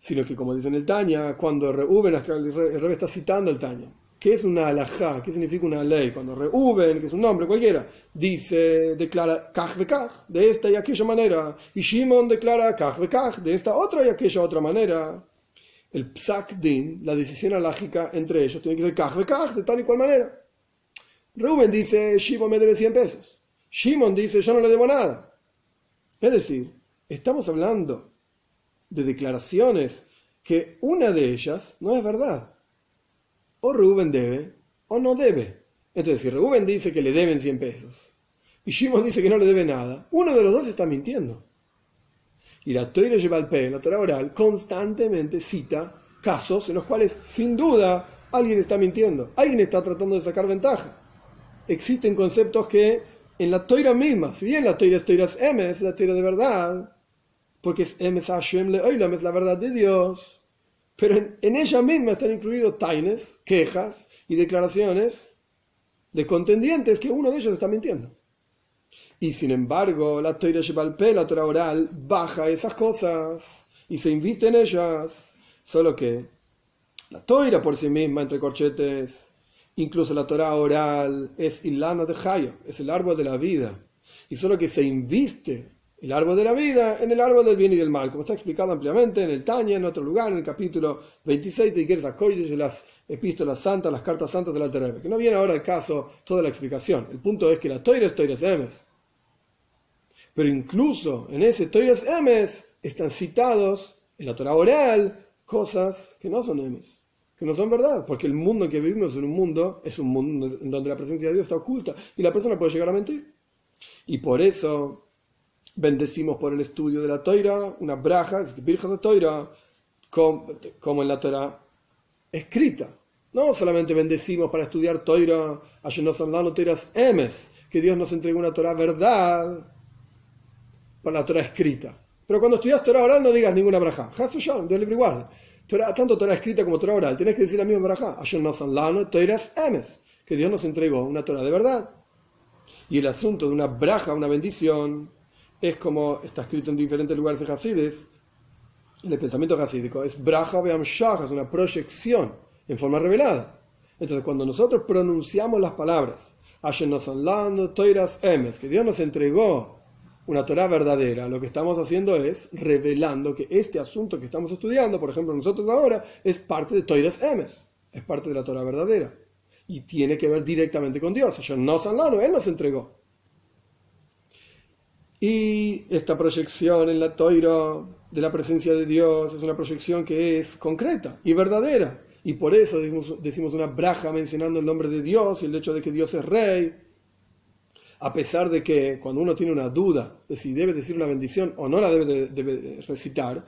sino que, como dice en el Tanya, cuando Reuben, el rey está citando el Tanya, ¿Qué es una alajá? ¿Qué significa una ley? Cuando Reuben, que es un nombre cualquiera, dice, declara kaj kaj, de esta y aquella manera, y Shimon declara kaj kaj, de esta otra y aquella otra manera. El psak din, la decisión alágica entre ellos, tiene que ser kaj kaj, de tal y cual manera. Reuben dice, Shimon me debe 100 pesos. Shimon dice, yo no le debo nada. Es decir, estamos hablando de declaraciones que una de ellas no es verdad o Rubén debe o no debe. Entonces, si Rubén dice que le deben 100 pesos y Shimon dice que no le debe nada, uno de los dos está mintiendo. Y la Torah lleva al P, la Torah oral, constantemente cita casos en los cuales, sin duda, alguien está mintiendo, alguien está tratando de sacar ventaja. Existen conceptos que en la Torah misma, si bien la Torah es Torah M, es la Torah de verdad, porque es es la verdad de Dios pero en, ella misma están incluidos taines, quejas y declaraciones de contendientes que uno de ellos está mintiendo. Y sin embargo, la Torah Shebalpe, la Torah oral, baja esas cosas y se inviste en ellas. Solo que la Torah por sí misma, entre corchetes, incluso la Torah oral, es Ilana de Jaya, es el árbol de la vida. Y solo que se inviste el árbol de la vida en el árbol del bien y del mal, como está explicado ampliamente en el Tanya, en otro lugar, en el capítulo 26 de Iker de las epístolas santas, las cartas santas de la que no viene ahora el caso toda la explicación. El punto es que la Toira es Toires Emes. Pero incluso en ese Toires Emes están citados en la Torah oral cosas que no son Emes, que no son verdad, porque el mundo en que vivimos en un mundo es un mundo en donde la presencia de Dios está oculta y la persona puede llegar a mentir. Y por eso bendecimos por el estudio de la Toira, una braja, virgen de Toira, como en la Torah escrita. No solamente bendecimos para estudiar Toira, dado Toiras Emes, que Dios nos entregó una Torah verdad para la Torah escrita. Pero cuando estudias Torah oral no digas ninguna braja. Dios libre guarda. tanto Torah escrita como Torah oral, tienes que decir la misma braja. dado Toiras Emes, que Dios nos entregó una Torah de verdad. Y el asunto de una braja, una bendición, es como está escrito en diferentes lugares de Hasides, en el pensamiento hasídico, es Braja Beam Shach, es una proyección en forma revelada. Entonces, cuando nosotros pronunciamos las palabras, Toiras Emes, que Dios nos entregó una Torah verdadera, lo que estamos haciendo es revelando que este asunto que estamos estudiando, por ejemplo, nosotros ahora, es parte de Toiras Emes, es parte de la Torah verdadera. Y tiene que ver directamente con Dios. Él nos entregó. Y esta proyección en la toira de la presencia de Dios es una proyección que es concreta y verdadera. Y por eso decimos, una braja mencionando el nombre de Dios y el hecho de que Dios es rey. A pesar de que cuando uno tiene una duda de si debe decir una bendición o no la debe, de, recitar,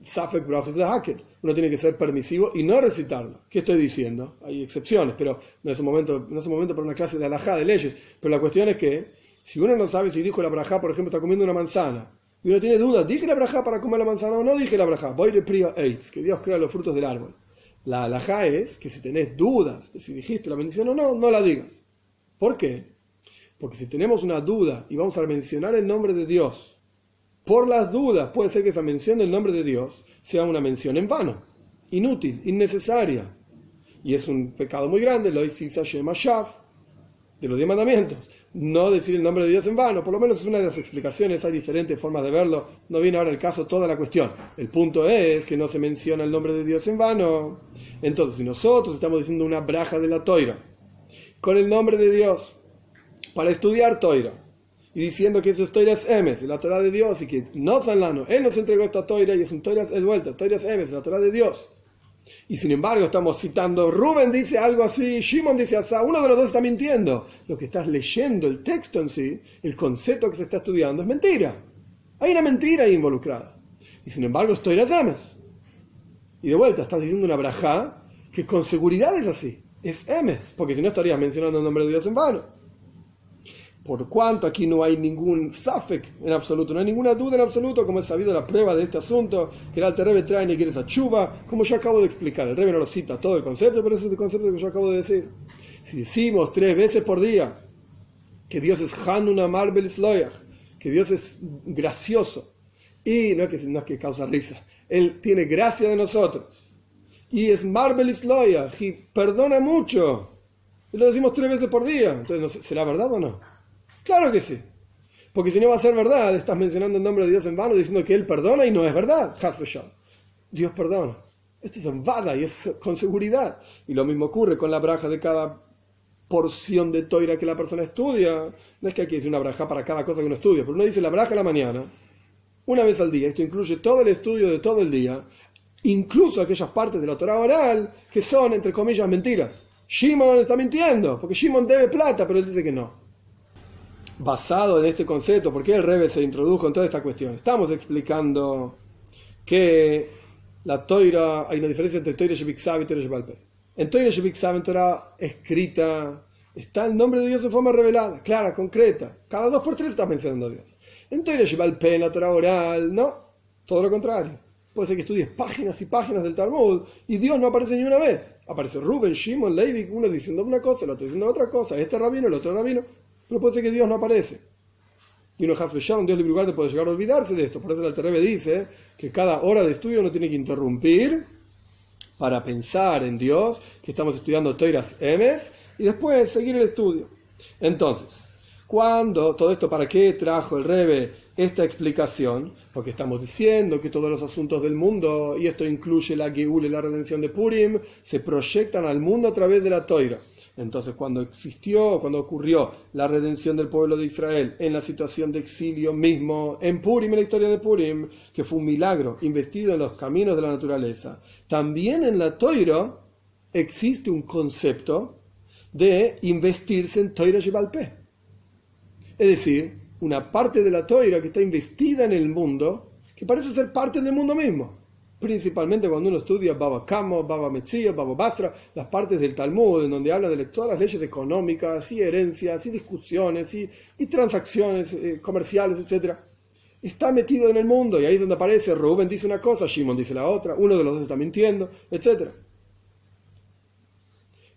Safek de Hacker. Uno tiene que ser permisivo y no recitarla. ¿Qué estoy diciendo? Hay excepciones, pero no es un momento, no es un momento para una clase de alajá, de leyes. Pero la cuestión es que si uno no sabe si dijo la braja, por ejemplo, está comiendo una manzana, y uno tiene dudas, ¿dije la braja para comer la manzana o no dije la braja? Voy de prio AIDS, que Dios crea los frutos del árbol. La alajá es que si tenés dudas de si dijiste la bendición o no, no la digas. ¿Por qué? Porque si tenemos una duda y vamos a mencionar el nombre de Dios, por las dudas puede ser que esa mención del nombre de Dios sea una mención en vano, inútil, innecesaria. Y es un pecado muy grande, lo dice Shaf, de los diez mandamientos. No decir el nombre de Dios en vano, por lo menos es una de las explicaciones, hay diferentes formas de verlo, no viene ahora el caso toda la cuestión. El punto es que no se menciona el nombre de Dios en vano. Entonces, si nosotros estamos diciendo una braja de la toira, con el nombre de Dios, para estudiar toira, y diciendo que eso es toiras emes, la Torah de Dios, y que no Sanlano, Él nos entregó esta toira y es un toiras el vuelta, toiras emes, la Torah de Dios. Y sin embargo estamos citando, Rubén dice algo así, Shimon dice así, uno de los dos está mintiendo. Lo que estás leyendo, el texto en sí, el concepto que se está estudiando es mentira. Hay una mentira ahí involucrada. Y sin embargo estoy las ames. Y de vuelta estás diciendo una braja que con seguridad es así. Es emes, porque si no estarías mencionando el nombre de Dios en vano por cuanto aquí no hay ningún safek en absoluto, no hay ninguna duda en absoluto, como es sabido la prueba de este asunto, que el Alter Rebbe trae y esa chuva, como yo acabo de explicar. El Rebbe no lo cita todo el concepto, pero ese es el concepto que yo acabo de decir. Si decimos tres veces por día que Dios es Hanuna Marbel que Dios es gracioso, y no es, que, no es que causa risa, Él tiene gracia de nosotros, y es Marbel y perdona mucho, y lo decimos tres veces por día, entonces, ¿será verdad o no? Claro que sí. Porque si no va a ser verdad, estás mencionando el nombre de Dios en vano diciendo que Él perdona y no es verdad. Dios perdona. Esto es en vada y es con seguridad. Y lo mismo ocurre con la braja de cada porción de toira que la persona estudia. No es que que decir una braja para cada cosa que uno estudia, pero uno dice la braja a la mañana, una vez al día. Esto incluye todo el estudio de todo el día, incluso aquellas partes de la Torah oral que son, entre comillas, mentiras. Shimon está mintiendo, porque Shimon debe plata, pero él dice que no basado en este concepto, por qué el Rebe se introdujo en toda esta cuestión. Estamos explicando que la toira, hay una diferencia entre toira Shebiksav y toira Shebalpe. En toira Shebiksav, en Torah escrita, está el nombre de Dios de forma revelada, clara, concreta. Cada dos por tres está mencionando a Dios. En toira Shebalpe, en la Torah oral, no, todo lo contrario. Puede ser que estudies páginas y páginas del Talmud y Dios no aparece ni una vez. Aparece Rubén, Shimon, Levi, uno diciendo una cosa, el otro diciendo otra cosa, este rabino, el otro rabino. Pero puede ser que Dios no aparece. Y uno un Dios libre lugar puede llegar a olvidarse de esto. Por eso el Alterebe dice que cada hora de estudio uno tiene que interrumpir para pensar en Dios, que estamos estudiando Toiras Emes, y después seguir el estudio. Entonces, cuando todo esto, ¿para qué trajo el Rebe esta explicación? Porque estamos diciendo que todos los asuntos del mundo, y esto incluye la Geul y la redención de Purim, se proyectan al mundo a través de la Toira. Entonces, cuando existió, cuando ocurrió la redención del pueblo de Israel en la situación de exilio mismo, en Purim, en la historia de Purim, que fue un milagro investido en los caminos de la naturaleza, también en la Toira existe un concepto de investirse en Toira Yebalpe. Es decir, una parte de la Toira que está investida en el mundo, que parece ser parte del mundo mismo principalmente cuando uno estudia Baba Kamo, Baba Metzia, Baba Basra, las partes del Talmud, en donde habla de todas las leyes económicas y herencias y discusiones y, transacciones eh, comerciales, etc. Está metido en el mundo y ahí es donde aparece, Rubén dice una cosa, Shimon dice la otra, uno de los dos está mintiendo, etc.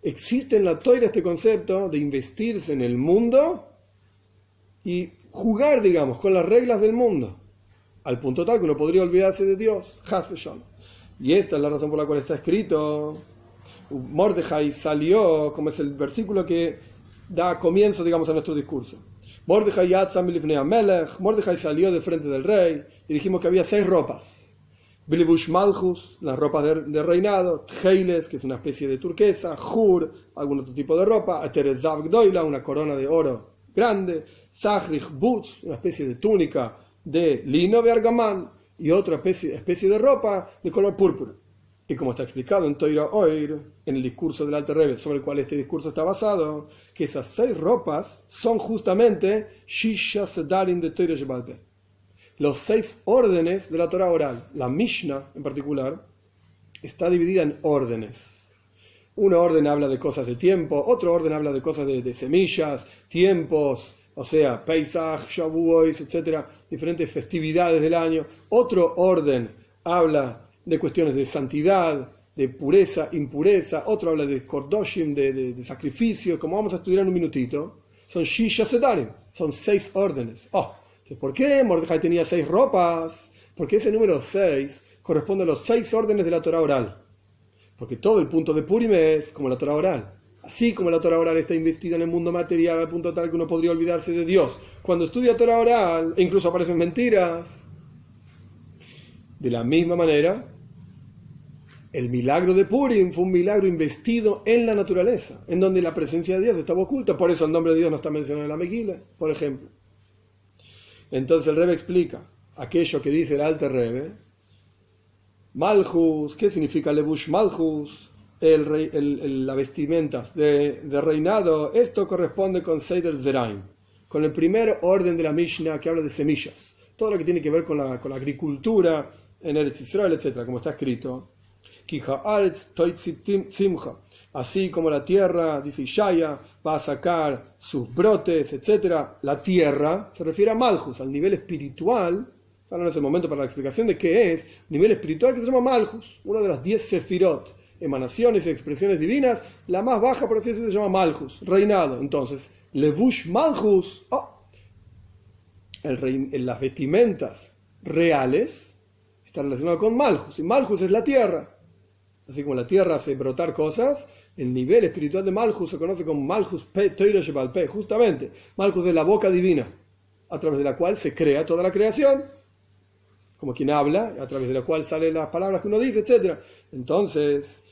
Existe en la toira este concepto de investirse en el mundo y jugar, digamos, con las reglas del mundo al punto tal que uno podría olvidarse de Dios. Y esta es la razón por la cual está escrito. Mordejai salió, como es el versículo que da comienzo, digamos, a nuestro discurso. Mordejai Mordejai salió de frente del rey y dijimos que había seis ropas. Bilibush Malchus, las ropas de, reinado, Tjeiles, que es una especie de turquesa, Hur, algún otro tipo de ropa, Aterezav Gdoila, una corona de oro grande, Sahrich Butz, una especie de túnica de lino bergamán y otra especie, especie de ropa de color púrpura. Y como está explicado en Toira Oir, en el discurso del Alter Rebbe, sobre el cual este discurso está basado, que esas seis ropas son justamente Shisha Sedarin de Toira Shebalpe. Los seis órdenes de la Torah oral, la Mishnah en particular, está dividida en órdenes. Una orden habla de cosas de tiempo, otro orden habla de cosas de, de semillas, tiempos, o sea, Pesach, Shavuos, etcétera, diferentes festividades del año. Otro orden habla de cuestiones de santidad, de pureza, impureza, otro habla de kordoshim, de, de, sacrificio, como vamos a estudiar en un minutito, son shisha sedarim, son seis órdenes. Oh, ¿por qué Mordejai tenía seis ropas? Porque ese número seis corresponde a los seis órdenes de la Torah oral. Porque todo el punto de Purim es como la Torah oral. Así como la Torah oral está investida en el mundo material al punto tal que uno podría olvidarse de Dios. Cuando estudia Torah oral, incluso aparecen mentiras. De la misma manera, el milagro de Purim fue un milagro investido en la naturaleza, en donde la presencia de Dios estaba oculta. Por eso el nombre de Dios no está mencionado en la Meguila, por ejemplo. Entonces el Rebe explica aquello que dice el Alter Rebe. Malchus, ¿qué significa Levush Malchus? El, el, la vestimentas de, reinado. Esto corresponde con Seider Zeraim, con el primer orden de la Mishnah que habla de semillas. Todo lo que tiene que ver con la, con la agricultura en Eretz Israel, etc., como está escrito. Así como la tierra, dice Ishaya, va a sacar sus brotes, etc. La tierra se refiere a Malhus, al nivel espiritual. Ahora no es el momento para la explicación de qué es. Nivel espiritual que se llama Malhus, una de las diez sefirot, emanaciones y expresiones divinas. La más baja, por así se llama Malhus, reinado. Entonces, Levush Malhus, oh, el las vestimentas reales, está relacionado con Malhus. Y Malhus es la tierra. Así como la tierra hace brotar cosas, el nivel espiritual de Malchus se conoce como Malchus Pe Pe, justamente. Malchus es la boca divina, a través de la cual se crea toda la creación, como quien habla, a través de la cual salen las palabras que uno dice, etc. Entonces,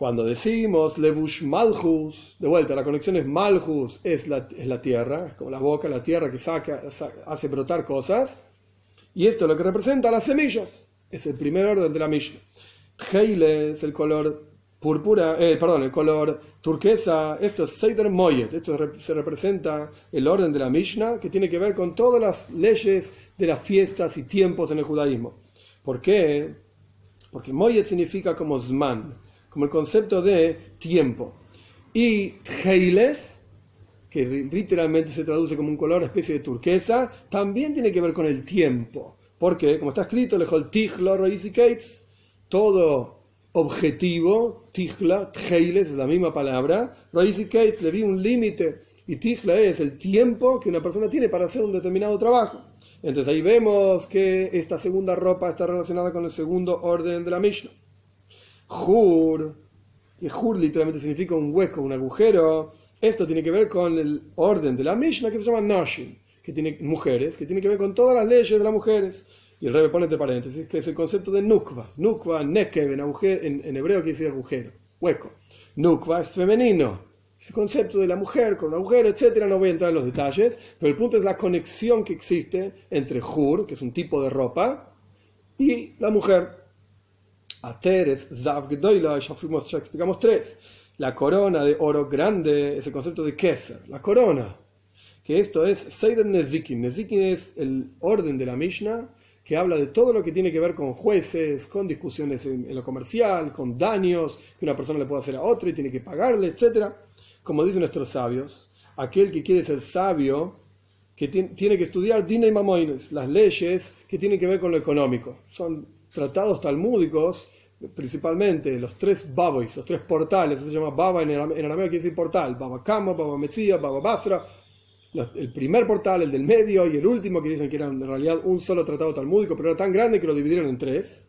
cuando decimos Levush Malchus, de vuelta, la conexión es Malchus, es la, es la tierra, como la boca, la tierra que saca, hace brotar cosas, y esto es lo que representa las semillas, es el primer orden de la Mishnah. Heile es el color púrpura, eh, perdón, el color turquesa, esto es Seider Moyet, esto se representa el orden de la Mishnah que tiene que ver con todas las leyes de las fiestas y tiempos en el judaísmo. ¿Por qué? Porque Moyet significa como Zman, como el concepto de tiempo. Y Heiles, que literalmente se traduce como un color especie de turquesa, también tiene que ver con el tiempo. Porque, como está escrito, lejol Tichlor y Kates, todo objetivo, tijla, tjeiles es la misma palabra, y case le di un límite y tijla es el tiempo que una persona tiene para hacer un determinado trabajo. Entonces ahí vemos que esta segunda ropa está relacionada con el segundo orden de la Mishnah. Hur, que Hur literalmente significa un hueco, un agujero, esto tiene que ver con el orden de la Mishnah que se llama Nashim, que tiene mujeres, que tiene que ver con todas las leyes de las mujeres. Y el rebe pone entre paréntesis que es el concepto de nukva. Nukva, nekev, en, en, en hebreo quiere decir agujero, hueco. Nukva es femenino. Ese concepto de la mujer con un agujero, etcétera, no voy a entrar en los detalles, pero el punto es la conexión que existe entre Hur, que es un tipo de ropa, y la mujer. Ater es Zav Gedoyla, ya, fuimos, ya explicamos tres. La corona de oro grande es el concepto de Keser, la corona. Que esto es Seider Nezikin. Nezikin es el orden de la Mishnah que habla de todo lo que tiene que ver con jueces, con discusiones en, lo comercial, con daños que una persona le puede hacer a otra y tiene que pagarle, etc. Como dicen nuestros sabios, aquel que quiere ser sabio, que tiene, que estudiar Dina y Mamoines, las leyes que tienen que ver con lo económico. Son tratados talmúdicos, principalmente los tres babois, los tres portales, se llama baba en, arameo quiere decir portal, baba Kama, baba Metzia, baba Basra, el primer portal, el del medio y el último, que dicen que era en realidad un solo tratado talmúdico, pero era tan grande que lo dividieron en tres,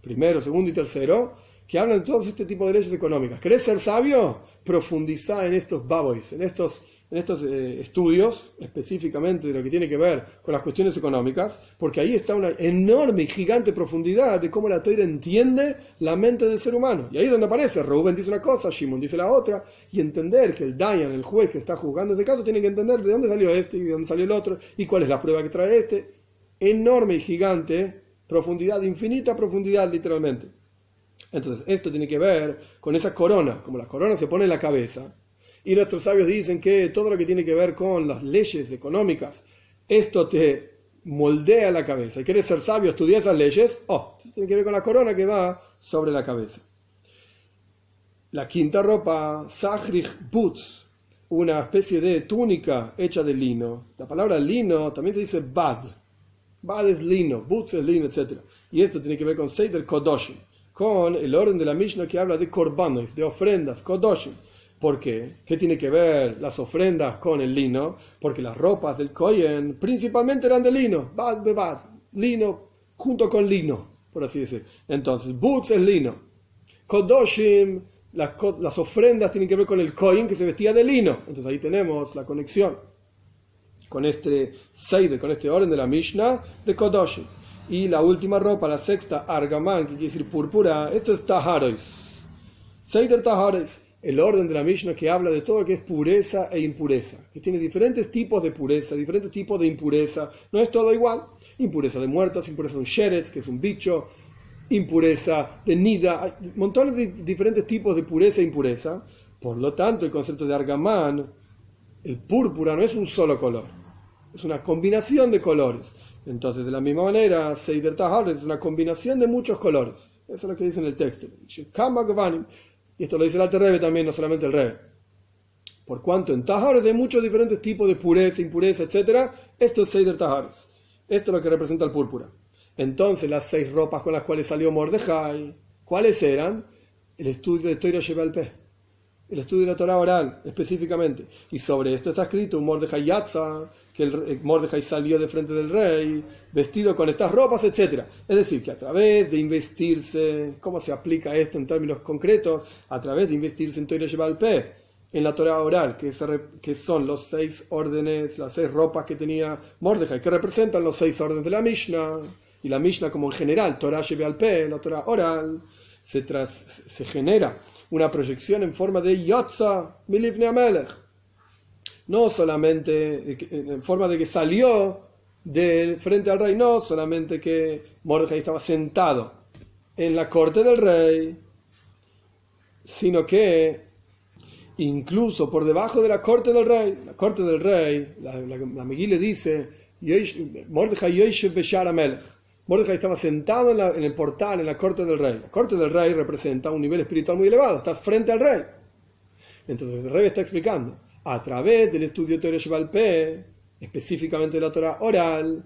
primero, segundo y tercero, que hablan de todo este tipo de leyes económicas. ¿Querés ser sabio? Profundiza en estos babois, en estos en estos eh, estudios, específicamente de lo que tiene que ver con las cuestiones económicas, porque ahí está una enorme y gigante profundidad de cómo la Toira entiende la mente del ser humano. Y ahí es donde aparece, Reuben dice una cosa, Shimon dice la otra, y entender que el Dayan, el juez que está juzgando ese caso, tiene que entender de dónde salió este y de dónde salió el otro, y cuál es la prueba que trae este. Enorme y gigante profundidad, infinita profundidad literalmente. Entonces, esto tiene que ver con esa corona, como la corona se pone en la cabeza, y nuestros sabios dicen que todo lo que tiene que ver con las leyes económicas, esto te moldea la cabeza. Y quieres ser sabio, estudiar esas leyes, oh, esto tiene que ver con la corona que va sobre la cabeza. La quinta ropa, Sahrich Boots, una especie de túnica hecha de lino. La palabra lino también se dice bad. Bad es lino, boots es lino, etc. Y esto tiene que ver con Seider Kodoshim. con el orden de la Mishnah que habla de korbanos, de ofrendas, kodoshim. ¿Por qué? ¿Qué tiene que ver las ofrendas con el lino? Porque las ropas del Kohen principalmente eran de lino, bad bad, lino junto con lino, por así decir. Entonces, boots es lino. Kodoshim, las, las ofrendas tienen que ver con el Kohen que se vestía de lino. Entonces ahí tenemos la conexión con este Seide, con este orden de la Mishnah de Kodoshim. Y la última ropa, la sexta, Argaman, que quiere decir púrpura, esto es Taharois. Seider Taharois, el orden de la Mishnah que habla de todo lo que es pureza e impureza, que tiene diferentes tipos de pureza, diferentes tipos de impureza. No es todo igual. Impureza de muertos, impureza de un sheretz, que es un bicho, impureza de nida, hay montones de diferentes tipos de pureza e impureza. Por lo tanto, el concepto de Argaman, el púrpura, no es un solo color, es una combinación de colores. Entonces, de la misma manera, Seider Tahar es una combinación de muchos colores. Eso es lo que dice en el texto. Y esto lo dice el Alter Rebbe también, no solamente el Rebbe. Por cuanto en Tahares hay muchos diferentes tipos de pureza, impureza, etc. Esto es Seider Tahares. Esto es lo que representa el púrpura. Entonces, las seis ropas con las cuales salió Mordejai, ¿cuáles eran? El estudio de Torah Shebalpeh. El estudio de la Torah oral, específicamente. Y sobre esto está escrito Mordejai Yatza, que el Mordejai salió de frente del rey, vestido con estas ropas, etc. Es decir, que a través de investirse, ¿cómo se aplica esto en términos concretos? A través de investirse en Torah Shebal en la Torah oral, que, son los seis órdenes, las seis ropas que tenía Mordejai, que representan los seis órdenes de la Mishnah, y la Mishnah como en general, Torah Shebal la Torah oral, se, se genera una proyección en forma de Yotza Milivne Amelech no solamente en forma de que salió del frente al rey, no solamente que Mordecai estaba sentado en la corte del rey, sino que incluso por debajo de la corte del rey, la corte del rey, la, la, le dice, Mordecai Mordecai estaba sentado en, en, el portal, en la corte del rey. La corte del rey representa un nivel espiritual muy elevado, estás frente al rey. Entonces el rey está explicando a través del estudio Torah Shebalpe, específicamente de la Torah oral,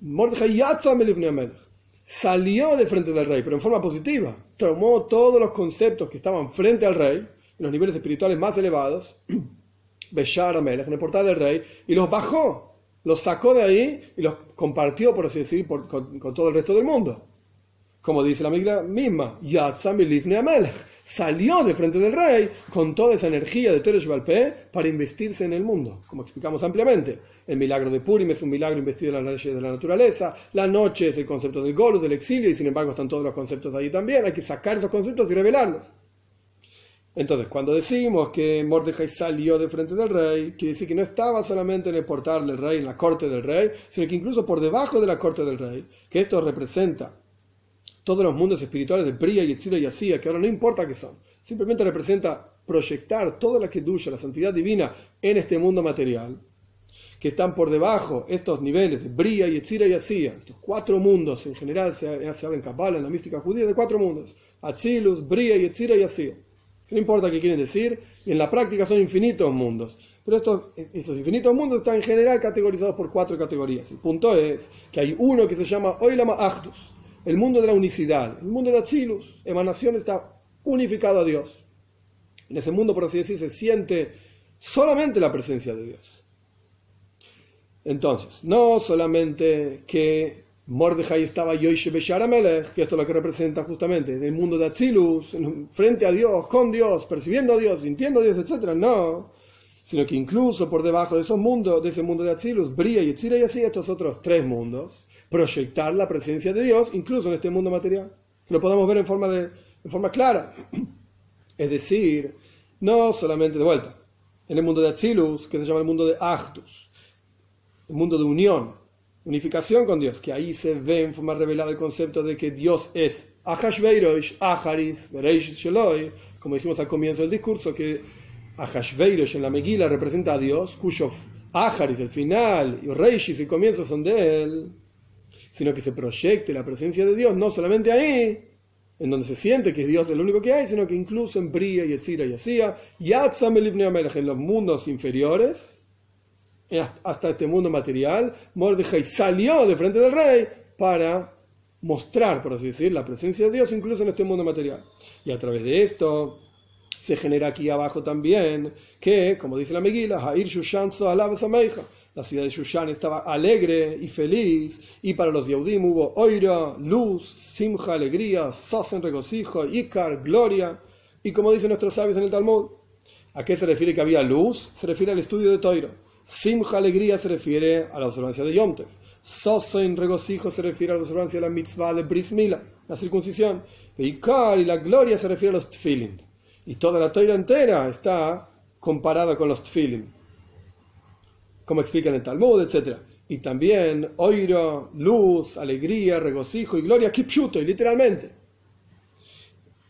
Mordechai salió de frente del rey, pero en forma positiva. Tomó todos los conceptos que estaban frente al rey, en los niveles espirituales más elevados, Beshar Amelech, en el portal del rey, y los bajó, los sacó de ahí y los compartió, por así decir, con, todo el resto del mundo. Como dice la amiga misma, Yatzam Amelech salió de frente del rey con toda esa energía de Teresh Balpé para investirse en el mundo, como explicamos ampliamente. El milagro de Purim es un milagro investido en la de la naturaleza, la noche es el concepto del Golus, del exilio, y sin embargo están todos los conceptos ahí también, hay que sacar esos conceptos y revelarlos. Entonces, cuando decimos que Mordecai salió de frente del rey, quiere decir que no estaba solamente en el portal del rey, en la corte del rey, sino que incluso por debajo de la corte del rey, que esto representa todos los mundos espirituales de Bria, Yetzira y Asía, que ahora no importa qué son, simplemente representa proyectar toda la Kedusha, la santidad divina, en este mundo material, que están por debajo estos niveles de Bria, Yetzira y Asía, estos cuatro mundos, en general se, se habla en Kabbalah, en la mística judía, de cuatro mundos, Atzilus, Bria, Yetzira y Asía. No importa qué quieren decir, y en la práctica son infinitos mundos. Pero estos, infinitos mundos están en general categorizados por cuatro categorías. El punto es que hay uno que se llama Oilama Achdus, el mundo de la unicidad, el mundo de Atzilus, emanación está unificado a Dios. En ese mundo, por así decir, se siente solamente la presencia de Dios. Entonces, no solamente que Mordejai estaba Yoishe Beshar que esto es lo que representa justamente el mundo de Atzilus, frente a Dios, con Dios, percibiendo a Dios, sintiendo a Dios, etc. No, sino que incluso por debajo de esos mundos, de ese mundo de Atzilus, Bria y Etzira y así estos otros tres mundos, proyectar la presencia de Dios incluso en este mundo material. Lo podamos ver en forma, de, en forma clara. Es decir, no solamente de vuelta, en el mundo de Atzilus, que se llama el mundo de Actus, el mundo de unión, unificación con Dios, que ahí se ve en forma revelada el concepto de que Dios es Ahashveirosh, Aharis, Bereish Sheloi, como dijimos al comienzo del discurso, que Ahashveirosh en la Megila representa a Dios, cuyo Aharis, el final, y Reishis, el comienzo son de él sino que se proyecte la presencia de Dios no solamente ahí, en donde se siente que es Dios el único que hay, sino que incluso en Bria y Etzira y Asía, en los mundos inferiores, hasta este mundo material, Mordejai salió de frente del rey para mostrar, por así decir, la presencia de Dios incluso en este mundo material. Y a través de esto se genera aquí abajo también que, como dice la Megila, Hair Shushan la ciudad de Shushan estaba alegre y feliz, y para los Yehudim hubo oira, luz, simja, alegría, sosen, regocijo, ikar, gloria, y como dicen nuestros sabios en el Talmud, ¿a qué se refiere que había luz? Se refiere al estudio de Toiro. Simja, alegría, se refiere a la observancia de Yom Tov. Sosen, regocijo, se refiere a la observancia de la mitzvah de Bris Mila, la circuncisión. Ikar y la gloria se refiere a los tfilin. Y toda la Toira entera está comparada con los tfilin como explica en el Talmud, etc. Y también oiro, luz, alegría, regocijo y gloria, kipshuto, y literalmente.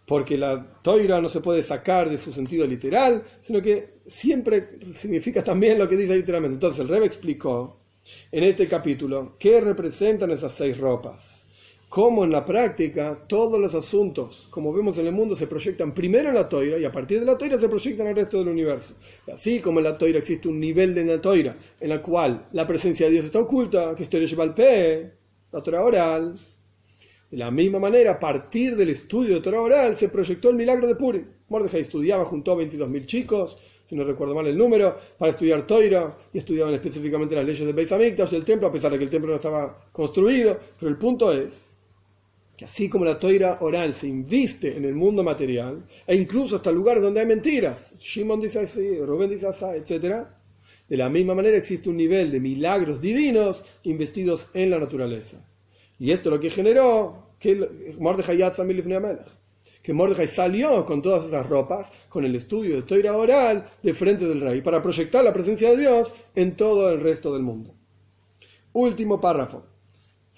Porque la toira no se puede sacar de su sentido literal, sino que siempre significa también lo que dice literalmente. Entonces el Rebbe explicó en este capítulo qué representan esas seis ropas cómo en la práctica todos los asuntos, como vemos en el mundo, se proyectan primero en la toira y a partir de la toira se proyectan al resto del universo. así como en la toira existe un nivel de la toira en la cual la presencia de Dios está oculta, que esto le lleva al P, la Torah oral. De la misma manera, a partir del estudio de Torah oral se proyectó el milagro de Purim. Mordejai estudiaba junto a 22.000 chicos, si no recuerdo mal el número, para estudiar Toira y estudiaban específicamente las leyes de Beis Hamikdash del templo, a pesar de que el templo no estaba construido. Pero el punto es que así como la toira oral se inviste en el mundo material, e incluso hasta lugares donde hay mentiras, Shimon dice así, Rubén dice así, etc., de la misma manera existe un nivel de milagros divinos investidos en la naturaleza. Y esto lo que generó que Mordejai que Mordejai salió con todas esas ropas, con el estudio de toira oral, de frente del rey, para proyectar la presencia de Dios en todo el resto del mundo. Último párrafo.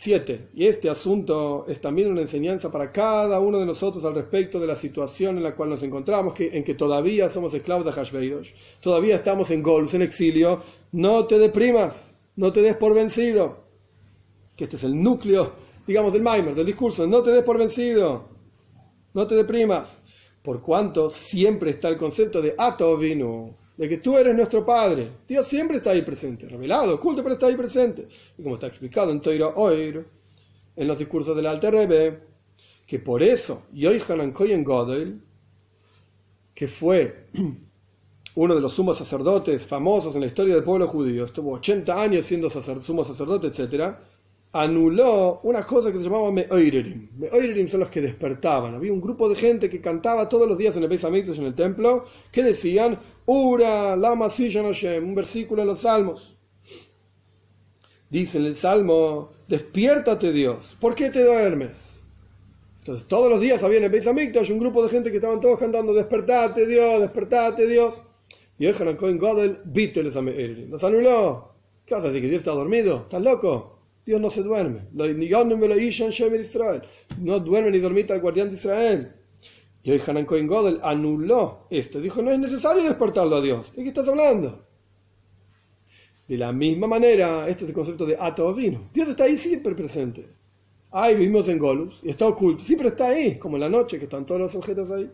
7. Y este asunto es también una enseñanza para cada uno de nosotros al respecto de la situación en la cual nos encontramos, que, en que todavía somos esclavos de Hashveiros, todavía estamos en Golus, en exilio. No te deprimas, no te des por vencido. Que este es el núcleo, digamos, del Maimer, del discurso. No te des por vencido, no te deprimas. Por cuanto siempre está el concepto de Atovinu, de que tú eres nuestro Padre. Dios siempre está ahí presente, revelado, oculto, pero está ahí presente. Y como está explicado en Toira Oir, en los discursos del Alter Rebbe, que por eso Yohanan Koyen Godel, que fue uno de los sumos sacerdotes famosos en la historia del pueblo judío, estuvo 80 años siendo sumo sacerdote, etc., anuló una cosa que se llamaba Meoirerim. Meoirerim son los que despertaban. Había un grupo de gente que cantaba todos los días en el Beis en el templo, que decían, Ura, Lama Hashem, un versículo en los Salmos. Dice en el Salmo, despiértate Dios, ¿por qué te duermes? Entonces todos los días había en el Beis Hamikdash un grupo de gente que estaban todos cantando, despertate Dios, despertate Dios. Y el Cohen Godel, Nos anuló. ¿Qué vas a decir? ¿Que Dios está dormido? ¿Estás loco? Dios no se duerme. No duerme ni dormita el guardián de Israel. Y hoy Hanan Cohen Godel anuló esto. Dijo, no es necesario despertarlo a Dios. ¿De qué estás hablando? De la misma manera, este es el concepto de ato. Dios está ahí siempre presente. Ahí vivimos en Golus y está oculto. Siempre está ahí, como en la noche, que están todos los objetos ahí.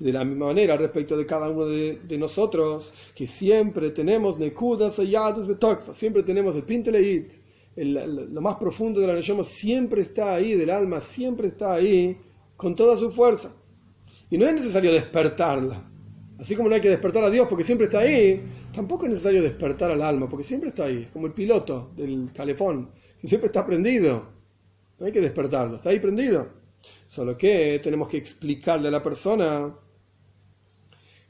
de la misma manera, respecto de cada uno de, nosotros, que siempre tenemos Nekudas, Yadus, Betokfa, siempre tenemos el Pinteleit, lo más profundo de la Neshama siempre está ahí, del alma siempre está ahí, con toda su fuerza. Y no es necesario despertarla. Así como no hay que despertar a Dios porque siempre está ahí, tampoco es necesario despertar al alma porque siempre está ahí, como el piloto del calefón, que siempre está prendido. No hay que despertarlo, está ahí prendido. Solo que tenemos que explicarle a la persona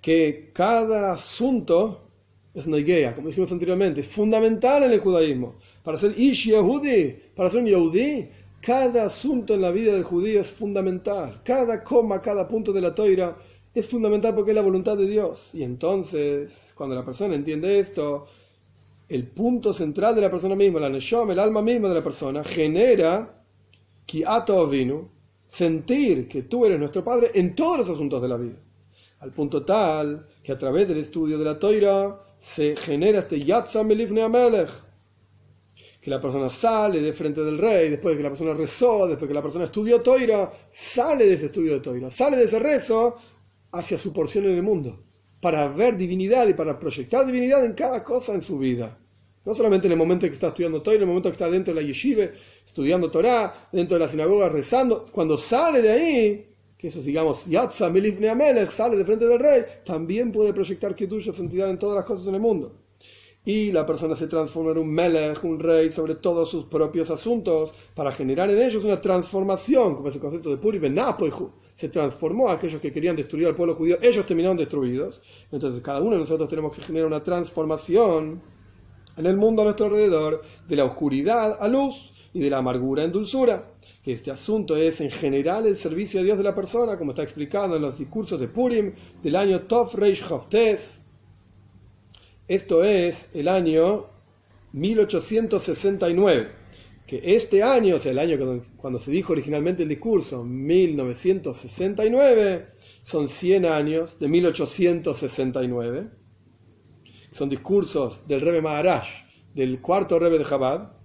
que cada asunto es noiguea, como dijimos anteriormente, es fundamental en el judaísmo. Para ser Ish Yehudi, para ser un Yehudi, cada asunto en la vida del judío es fundamental. Cada coma, cada punto de la toira es fundamental porque es la voluntad de Dios. Y entonces, cuando la persona entiende esto, el punto central de la persona misma, la neshom, el alma misma de la persona, genera kiato vinu, sentir que tú eres nuestro Padre en todos los asuntos de la vida. Al punto tal que a través del estudio de la toira se genera este yatzam elifne amelech, que la persona sale de frente del rey, después de que la persona rezó, después de que la persona estudió Toira, sale de ese estudio de Toira, sale de ese rezo hacia su porción en el mundo, para ver divinidad y para proyectar divinidad en cada cosa en su vida. No solamente en el momento en que está estudiando Torah, en el momento que está dentro de la yeshiva, estudiando Torah, dentro de la sinagoga rezando, cuando sale de ahí, que eso digamos, Yatza Melifne Amelech, sale de frente del rey, también puede proyectar tuya santidad en todas las cosas en el mundo. Y la persona se transforma en un Melech, un rey, sobre todos sus propios asuntos, para generar en ellos una transformación, como es el concepto de Puri Benapoihu. Se transformó a aquellos que querían destruir al pueblo judío, ellos terminaron destruidos. Entonces, cada uno de nosotros tenemos que generar una transformación en el mundo a nuestro alrededor, de la oscuridad a luz y de la amargura en dulzura que este asunto es en general el servicio a Dios de la persona, como está explicado en los discursos de Purim del año Tov Reish Hoftes. Esto es el año 1869. Que este año, o sea, el año cuando, se dijo originalmente el discurso, 1969, son 100 años de 1869. Son discursos del Rebbe Maharaj, del cuarto Rebbe de Chabad,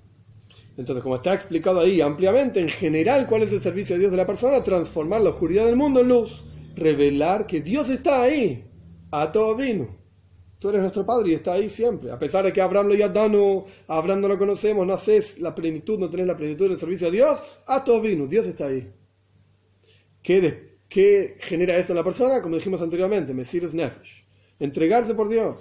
entonces, como está explicado ahí ampliamente, en general, ¿cuál es el servicio de Dios de la persona? Transformar la oscuridad del mundo en luz. Revelar que Dios está ahí. A todo vino. Tú eres nuestro Padre y está ahí siempre. A pesar de que Abraham lo dado, a Abraham no lo conocemos, no haces la plenitud, no tenés la plenitud del servicio a Dios, a todo vino. Dios está ahí. ¿Qué, ¿Qué, genera eso en la persona? Como dijimos anteriormente, Mesirus Nefesh. Entregarse por Dios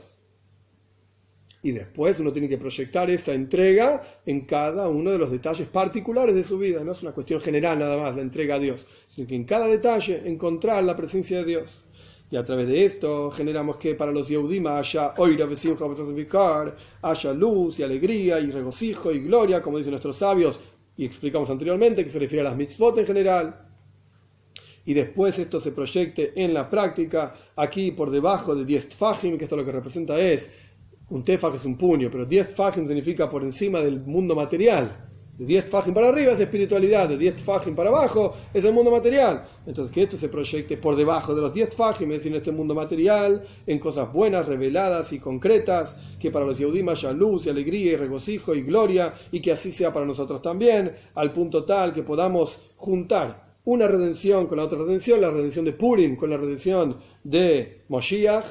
y después uno tiene que proyectar esa entrega en cada uno de los detalles particulares de su vida. No es una cuestión general nada más la entrega a Dios, sino que en cada detalle encontrar la presencia de Dios. Y a través de esto generamos que para los Yehudim haya oira, haya luz y alegría y regocijo y gloria, como dicen nuestros sabios, y explicamos anteriormente que se refiere a las mitzvot en general. Y después esto se proyecte en la práctica, aquí por debajo de 10 fajim, que esto lo que representa es un tefaj es un puño, pero 10 fajim significa por encima del mundo material. De 10 fajim para arriba es espiritualidad, de 10 fajim para abajo es el mundo material. Entonces, que esto se proyecte por debajo de los 10 fajim, es decir, en este mundo material, en cosas buenas, reveladas y concretas, que para los Yehudim haya luz y alegría y regocijo y gloria, y que así sea para nosotros también, al punto tal que podamos juntar una redención con la otra redención, la redención de Purim con la redención de Moshiach,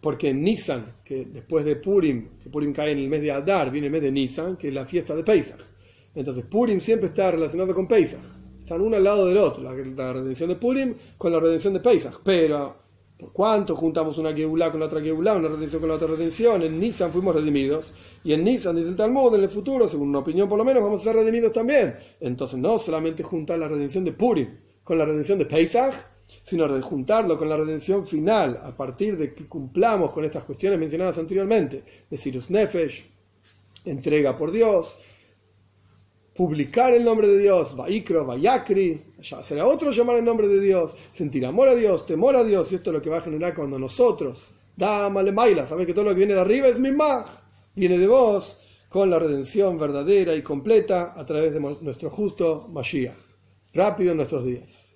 porque en Nisan, que después de Purim, que Purim cae en el mes de Adar, viene el mes de Nisan, que es la fiesta de Pesach. Entonces Purim siempre está relacionado con Pesach. Están uno al lado del otro, la, redención de Purim con la redención de Pesach. Pero, ¿por cuánto juntamos una Geulah con la otra Geulah, una redención con la otra redención? En Nisan fuimos redimidos. Y en Nisan, dice el Talmud, en el futuro, según una opinión por lo menos, vamos a ser redimidos también. Entonces no solamente juntar la redención de Purim con la redención de Pesach, sino juntarlo con la redención final a partir de que cumplamos con estas cuestiones mencionadas anteriormente, de Sirus Nefesh, entrega por Dios, publicar el nombre de Dios, Vaikro, Vayakri, será otro llamar el nombre de Dios, sentir amor a Dios, temor a Dios, y esto es lo que va a generar cuando nosotros, Dama Maila, sabes que todo lo que viene de arriba es Mimach, viene de vos, con la redención verdadera y completa a través de nuestro justo Mashiach, rápido en nuestros días.